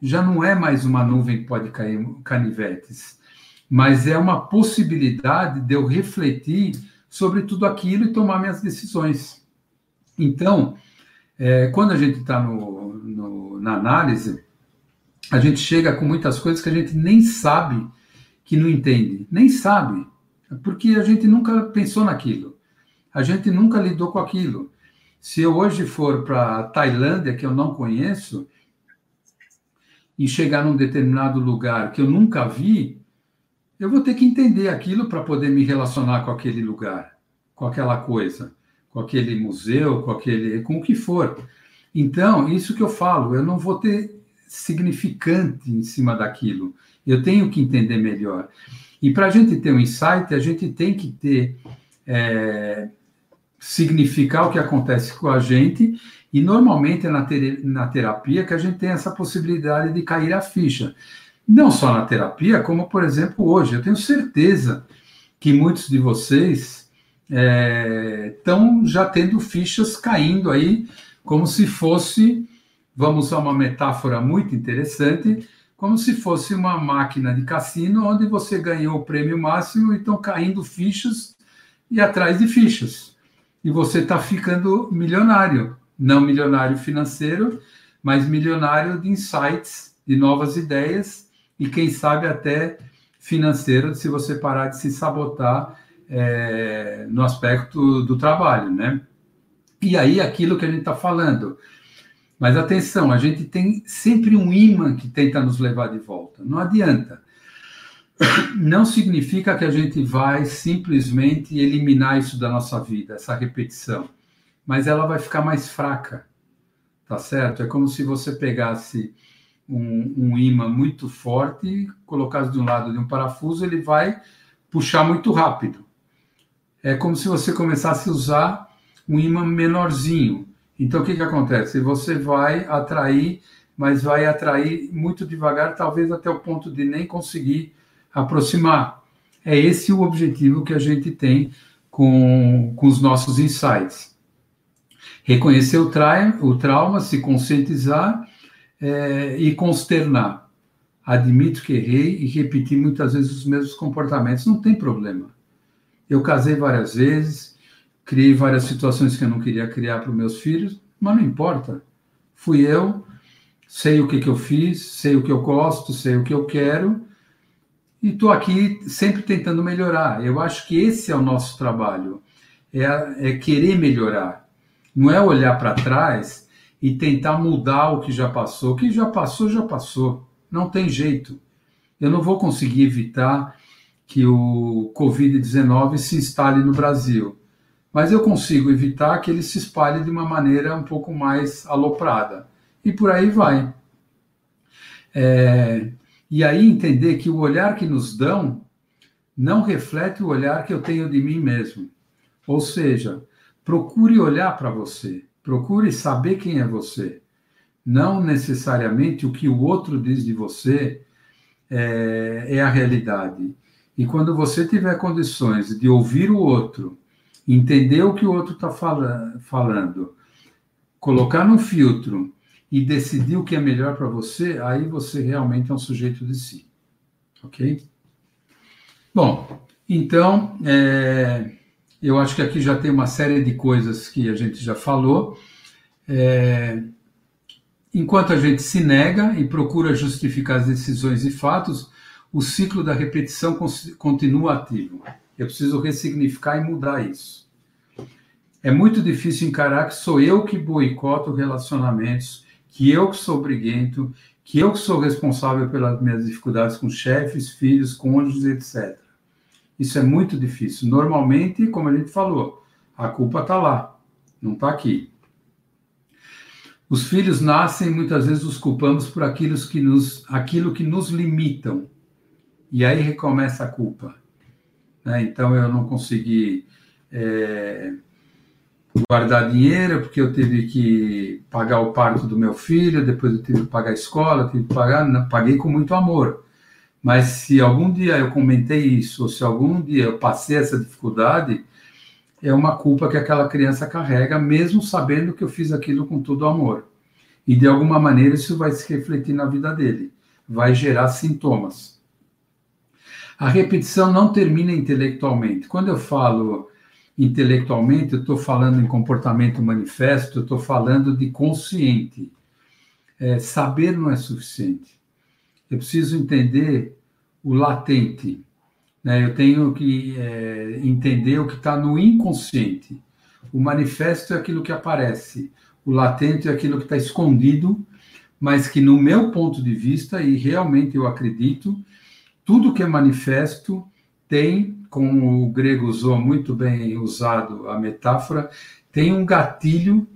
Speaker 2: já não é mais uma nuvem que pode cair canivetes mas é uma possibilidade de eu refletir sobre tudo aquilo e tomar minhas decisões. Então, é, quando a gente está na análise, a gente chega com muitas coisas que a gente nem sabe que não entende, nem sabe, porque a gente nunca pensou naquilo, a gente nunca lidou com aquilo. Se eu hoje for para Tailândia, que eu não conheço, e chegar num determinado lugar que eu nunca vi, eu vou ter que entender aquilo para poder me relacionar com aquele lugar, com aquela coisa, com aquele museu, com aquele, com o que for. Então, isso que eu falo, eu não vou ter significante em cima daquilo. Eu tenho que entender melhor. E para a gente ter um insight, a gente tem que ter é, significar o que acontece com a gente. E normalmente é na, ter, na terapia que a gente tem essa possibilidade de cair a ficha. Não só na terapia, como, por exemplo, hoje. Eu tenho certeza que muitos de vocês estão é, já tendo fichas caindo aí, como se fosse, vamos usar uma metáfora muito interessante, como se fosse uma máquina de cassino onde você ganhou o prêmio máximo e estão caindo fichas e atrás de fichas. E você está ficando milionário. Não milionário financeiro, mas milionário de insights, de novas ideias e quem sabe até financeiro, se você parar de se sabotar é, no aspecto do trabalho, né? E aí aquilo que a gente está falando. Mas atenção, a gente tem sempre um imã que tenta nos levar de volta. Não adianta. Não significa que a gente vai simplesmente eliminar isso da nossa vida, essa repetição. Mas ela vai ficar mais fraca, tá certo? É como se você pegasse um, um imã muito forte, colocasse de um lado de um parafuso, ele vai puxar muito rápido é como se você começasse a usar um imã menorzinho. Então, o que, que acontece? Você vai atrair, mas vai atrair muito devagar, talvez até o ponto de nem conseguir aproximar. É esse o objetivo que a gente tem com, com os nossos insights. Reconhecer o, tra o trauma, se conscientizar é, e consternar. Admito que errei e repetir muitas vezes os mesmos comportamentos. Não tem problema. Eu casei várias vezes, criei várias situações que eu não queria criar para os meus filhos, mas não importa. Fui eu, sei o que, que eu fiz, sei o que eu gosto, sei o que eu quero, e estou aqui sempre tentando melhorar. Eu acho que esse é o nosso trabalho, é, é querer melhorar. Não é olhar para trás e tentar mudar o que já passou. O que já passou, já passou. Não tem jeito. Eu não vou conseguir evitar que o Covid-19 se instale no Brasil. Mas eu consigo evitar que ele se espalhe de uma maneira um pouco mais aloprada. E por aí vai. É, e aí entender que o olhar que nos dão não reflete o olhar que eu tenho de mim mesmo. Ou seja, procure olhar para você, procure saber quem é você. Não necessariamente o que o outro diz de você é, é a realidade. E quando você tiver condições de ouvir o outro, entender o que o outro está fala, falando, colocar no filtro e decidir o que é melhor para você, aí você realmente é um sujeito de si. Ok? Bom, então, é, eu acho que aqui já tem uma série de coisas que a gente já falou. É, enquanto a gente se nega e procura justificar as decisões e fatos, o ciclo da repetição continua ativo. Eu preciso ressignificar e mudar isso. É muito difícil encarar que sou eu que boicoto relacionamentos, que eu que sou briguento, que eu que sou responsável pelas minhas dificuldades com chefes, filhos, cônjuges, etc. Isso é muito difícil. Normalmente, como a gente falou, a culpa está lá, não está aqui. Os filhos nascem, muitas vezes os culpamos por aquilo que nos, aquilo que nos limitam, e aí recomeça a culpa. Né? Então eu não consegui é, guardar dinheiro porque eu tive que pagar o parto do meu filho, depois eu tive que pagar a escola, tive que pagar, paguei com muito amor. Mas se algum dia eu comentei isso, ou se algum dia eu passei essa dificuldade, é uma culpa que aquela criança carrega, mesmo sabendo que eu fiz aquilo com todo amor. E de alguma maneira isso vai se refletir na vida dele, vai gerar sintomas. A repetição não termina intelectualmente. Quando eu falo intelectualmente, eu estou falando em comportamento manifesto, eu estou falando de consciente. É, saber não é suficiente. Eu preciso entender o latente. Né? Eu tenho que é, entender o que está no inconsciente. O manifesto é aquilo que aparece, o latente é aquilo que está escondido, mas que, no meu ponto de vista, e realmente eu acredito, tudo que é manifesto tem, como o grego usou muito bem usado a metáfora, tem um gatilho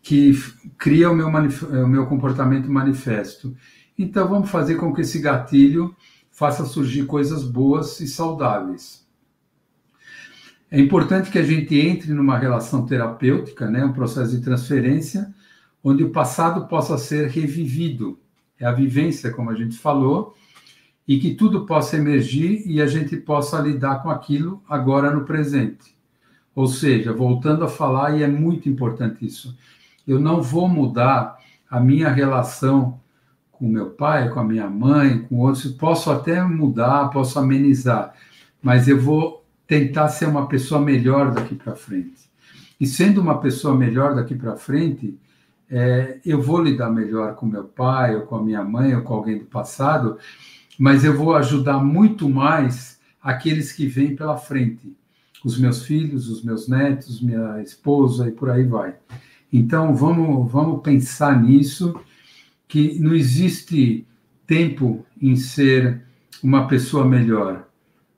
Speaker 2: que cria o meu, o meu comportamento manifesto. Então, vamos fazer com que esse gatilho faça surgir coisas boas e saudáveis. É importante que a gente entre numa relação terapêutica, né, um processo de transferência, onde o passado possa ser revivido. É a vivência, como a gente falou, e que tudo possa emergir e a gente possa lidar com aquilo agora no presente. Ou seja, voltando a falar, e é muito importante isso, eu não vou mudar a minha relação com meu pai, com a minha mãe, com outros, posso até mudar, posso amenizar, mas eu vou tentar ser uma pessoa melhor daqui para frente. E sendo uma pessoa melhor daqui para frente, é, eu vou lidar melhor com meu pai, ou com a minha mãe, ou com alguém do passado, mas eu vou ajudar muito mais aqueles que vêm pela frente, os meus filhos, os meus netos, minha esposa e por aí vai. Então vamos vamos pensar nisso que não existe tempo em ser uma pessoa melhor.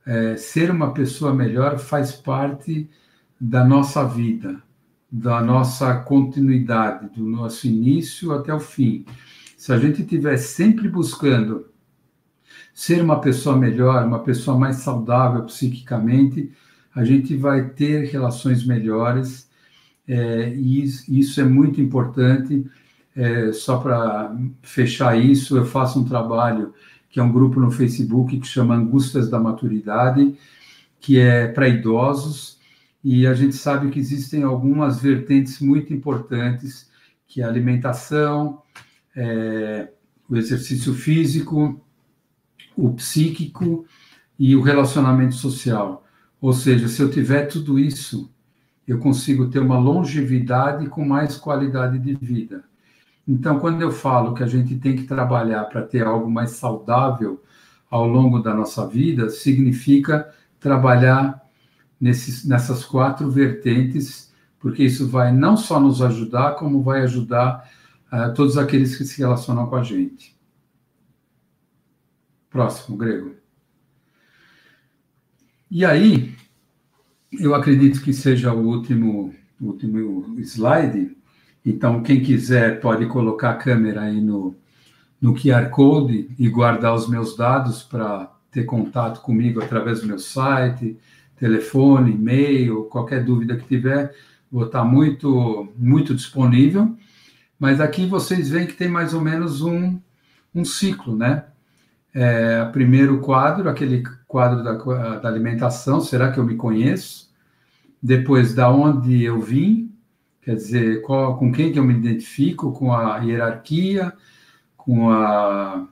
Speaker 2: É, ser uma pessoa melhor faz parte da nossa vida, da nossa continuidade, do nosso início até o fim. Se a gente estiver sempre buscando ser uma pessoa melhor, uma pessoa mais saudável psiquicamente, a gente vai ter relações melhores, é, e isso é muito importante é, só para fechar isso, eu faço um trabalho que é um grupo no Facebook que chama Angústias da Maturidade, que é para idosos, e a gente sabe que existem algumas vertentes muito importantes, que é a alimentação, é, o exercício físico, o psíquico e o relacionamento social. Ou seja, se eu tiver tudo isso, eu consigo ter uma longevidade com mais qualidade de vida. Então, quando eu falo que a gente tem que trabalhar para ter algo mais saudável ao longo da nossa vida, significa trabalhar nesses, nessas quatro vertentes, porque isso vai não só nos ajudar, como vai ajudar uh, todos aqueles que se relacionam com a gente. Próximo, grego. E aí, eu acredito que seja o último, último slide então, quem quiser pode colocar a câmera aí no, no QR Code e guardar os meus dados para ter contato comigo através do meu site, telefone, e-mail, qualquer dúvida que tiver, vou estar muito, muito disponível. Mas aqui vocês veem que tem mais ou menos um, um ciclo, né? É, primeiro quadro, aquele quadro da, da alimentação, será que eu me conheço? Depois, da onde eu vim, Quer dizer, qual, com quem que eu me identifico, com a hierarquia, com a,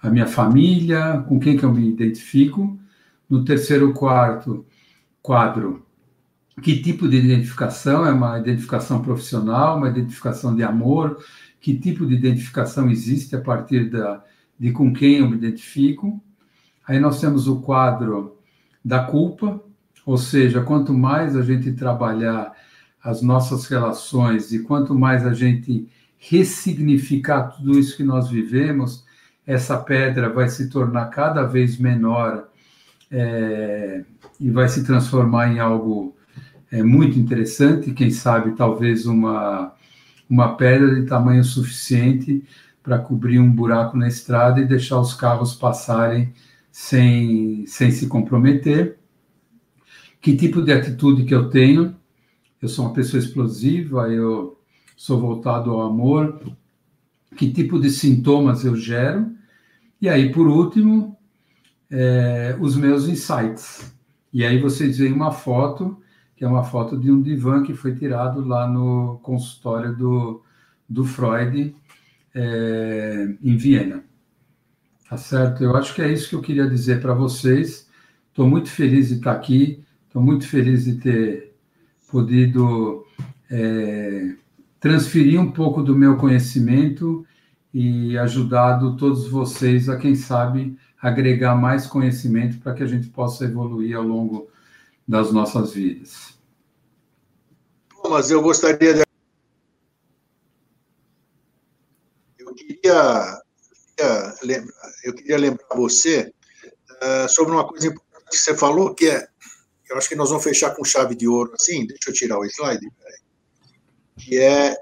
Speaker 2: a minha família, com quem que eu me identifico. No terceiro quarto, quadro, que tipo de identificação? É uma identificação profissional, uma identificação de amor? Que tipo de identificação existe a partir da, de com quem eu me identifico? Aí nós temos o quadro da culpa, ou seja, quanto mais a gente trabalhar as nossas relações e quanto mais a gente ressignificar tudo isso que nós vivemos, essa pedra vai se tornar cada vez menor é, e vai se transformar em algo é, muito interessante, quem sabe talvez uma, uma pedra de tamanho suficiente para cobrir um buraco na estrada e deixar os carros passarem sem, sem se comprometer. Que tipo de atitude que eu tenho? Eu sou uma pessoa explosiva, eu sou voltado ao amor, que tipo de sintomas eu gero, e aí, por último, é, os meus insights. E aí vocês veem uma foto, que é uma foto de um divã que foi tirado lá no consultório do, do Freud, é, em Viena. Tá certo? Eu acho que é isso que eu queria dizer para vocês. Estou muito feliz de estar aqui, estou muito feliz de ter podido é, transferir um pouco do meu conhecimento e ajudado todos vocês a, quem sabe, agregar mais conhecimento para que a gente possa evoluir ao longo das nossas vidas.
Speaker 1: Mas eu gostaria de. Eu queria, eu queria lembrar você uh, sobre uma coisa importante que você falou, que é. Eu acho que nós vamos fechar com chave de ouro assim. Deixa eu tirar o slide. Que é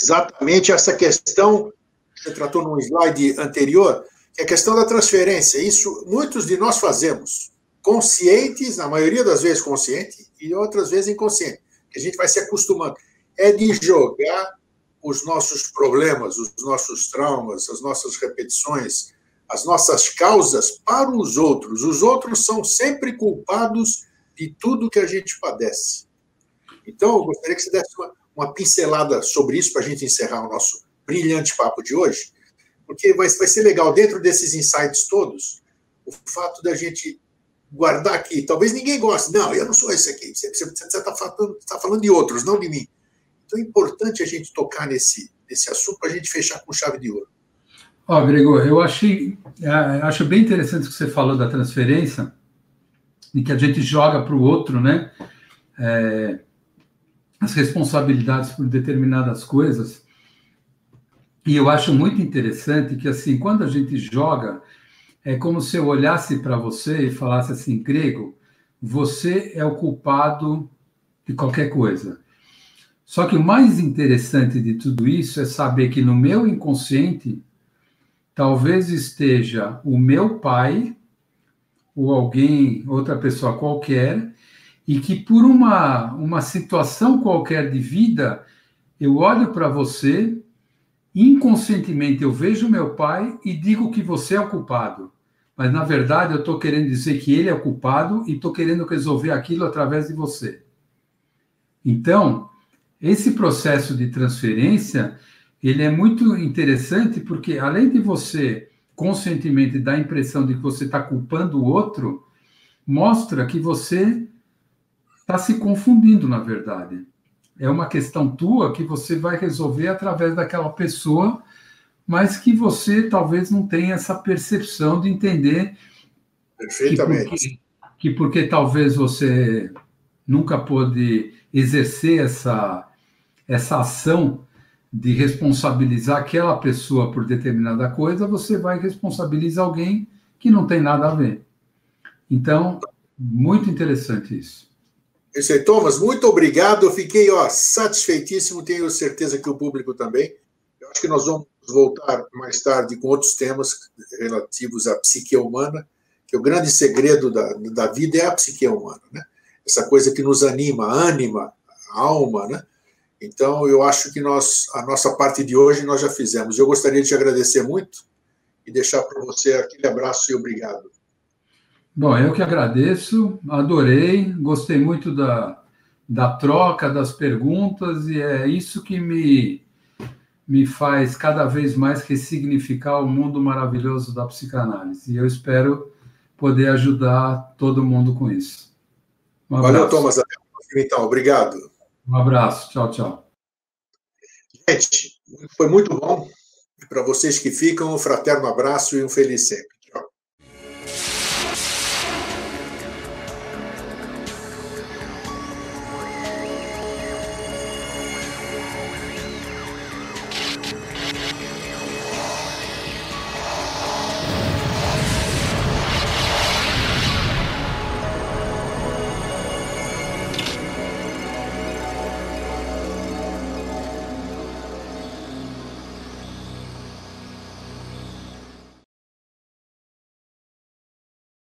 Speaker 1: exatamente essa questão que você tratou num slide anterior, que é a questão da transferência. Isso muitos de nós fazemos, conscientes, na maioria das vezes consciente, e outras vezes inconsciente a gente vai se acostumando, é de jogar os nossos problemas, os nossos traumas, as nossas repetições, as nossas causas para os outros. Os outros são sempre culpados de tudo que a gente padece. Então, eu gostaria que você desse uma, uma pincelada sobre isso para a gente encerrar o nosso brilhante papo de hoje, porque vai, vai ser legal, dentro desses insights todos, o fato da gente guardar aqui. Talvez ninguém goste. Não, eu não sou esse aqui. Você está falando, tá falando de outros, não de mim. Então é importante a gente tocar nesse, nesse assunto para a gente fechar com chave de ouro.
Speaker 2: Ó, oh, Gregor, eu achei, é, acho bem interessante o que você falou da transferência, e que a gente joga para o outro, né? É, as responsabilidades por determinadas coisas. E eu acho muito interessante que, assim, quando a gente joga, é como se eu olhasse para você e falasse assim, grego, você é o culpado de qualquer coisa. Só que o mais interessante de tudo isso é saber que no meu inconsciente talvez esteja o meu pai ou alguém, outra pessoa qualquer, e que por uma, uma situação qualquer de vida, eu olho para você, inconscientemente eu vejo meu pai e digo que você é o culpado mas na verdade eu estou querendo dizer que ele é o culpado e estou querendo resolver aquilo através de você. Então, esse processo de transferência ele é muito interessante porque além de você conscientemente dar a impressão de que você está culpando o outro, mostra que você está se confundindo na verdade. É uma questão tua que você vai resolver através daquela pessoa mas que você talvez não tenha essa percepção de entender
Speaker 1: Perfeitamente.
Speaker 2: Que porque, que porque talvez você nunca pôde exercer essa, essa ação de responsabilizar aquela pessoa por determinada coisa, você vai responsabilizar alguém que não tem nada a ver. Então, muito interessante isso.
Speaker 1: Isso aí, Thomas, muito obrigado. Eu fiquei ó, satisfeitíssimo, tenho certeza que o público também. Eu acho que nós vamos voltar mais tarde com outros temas relativos à psique humana, que o grande segredo da, da vida é a psique humana, né? Essa coisa que nos anima, anima a alma, né? Então, eu acho que nós, a nossa parte de hoje nós já fizemos. Eu gostaria de te agradecer muito e deixar para você aquele abraço e obrigado.
Speaker 2: Bom, eu que agradeço, adorei, gostei muito da, da troca, das perguntas, e é isso que me me faz cada vez mais ressignificar o mundo maravilhoso da psicanálise. E eu espero poder ajudar todo mundo com isso.
Speaker 1: Um Valeu, Thomas. Até a próxima, então. Obrigado.
Speaker 2: Um abraço. Tchau, tchau.
Speaker 1: Gente, foi muito bom. Para vocês que ficam, um fraterno abraço e um feliz sempre.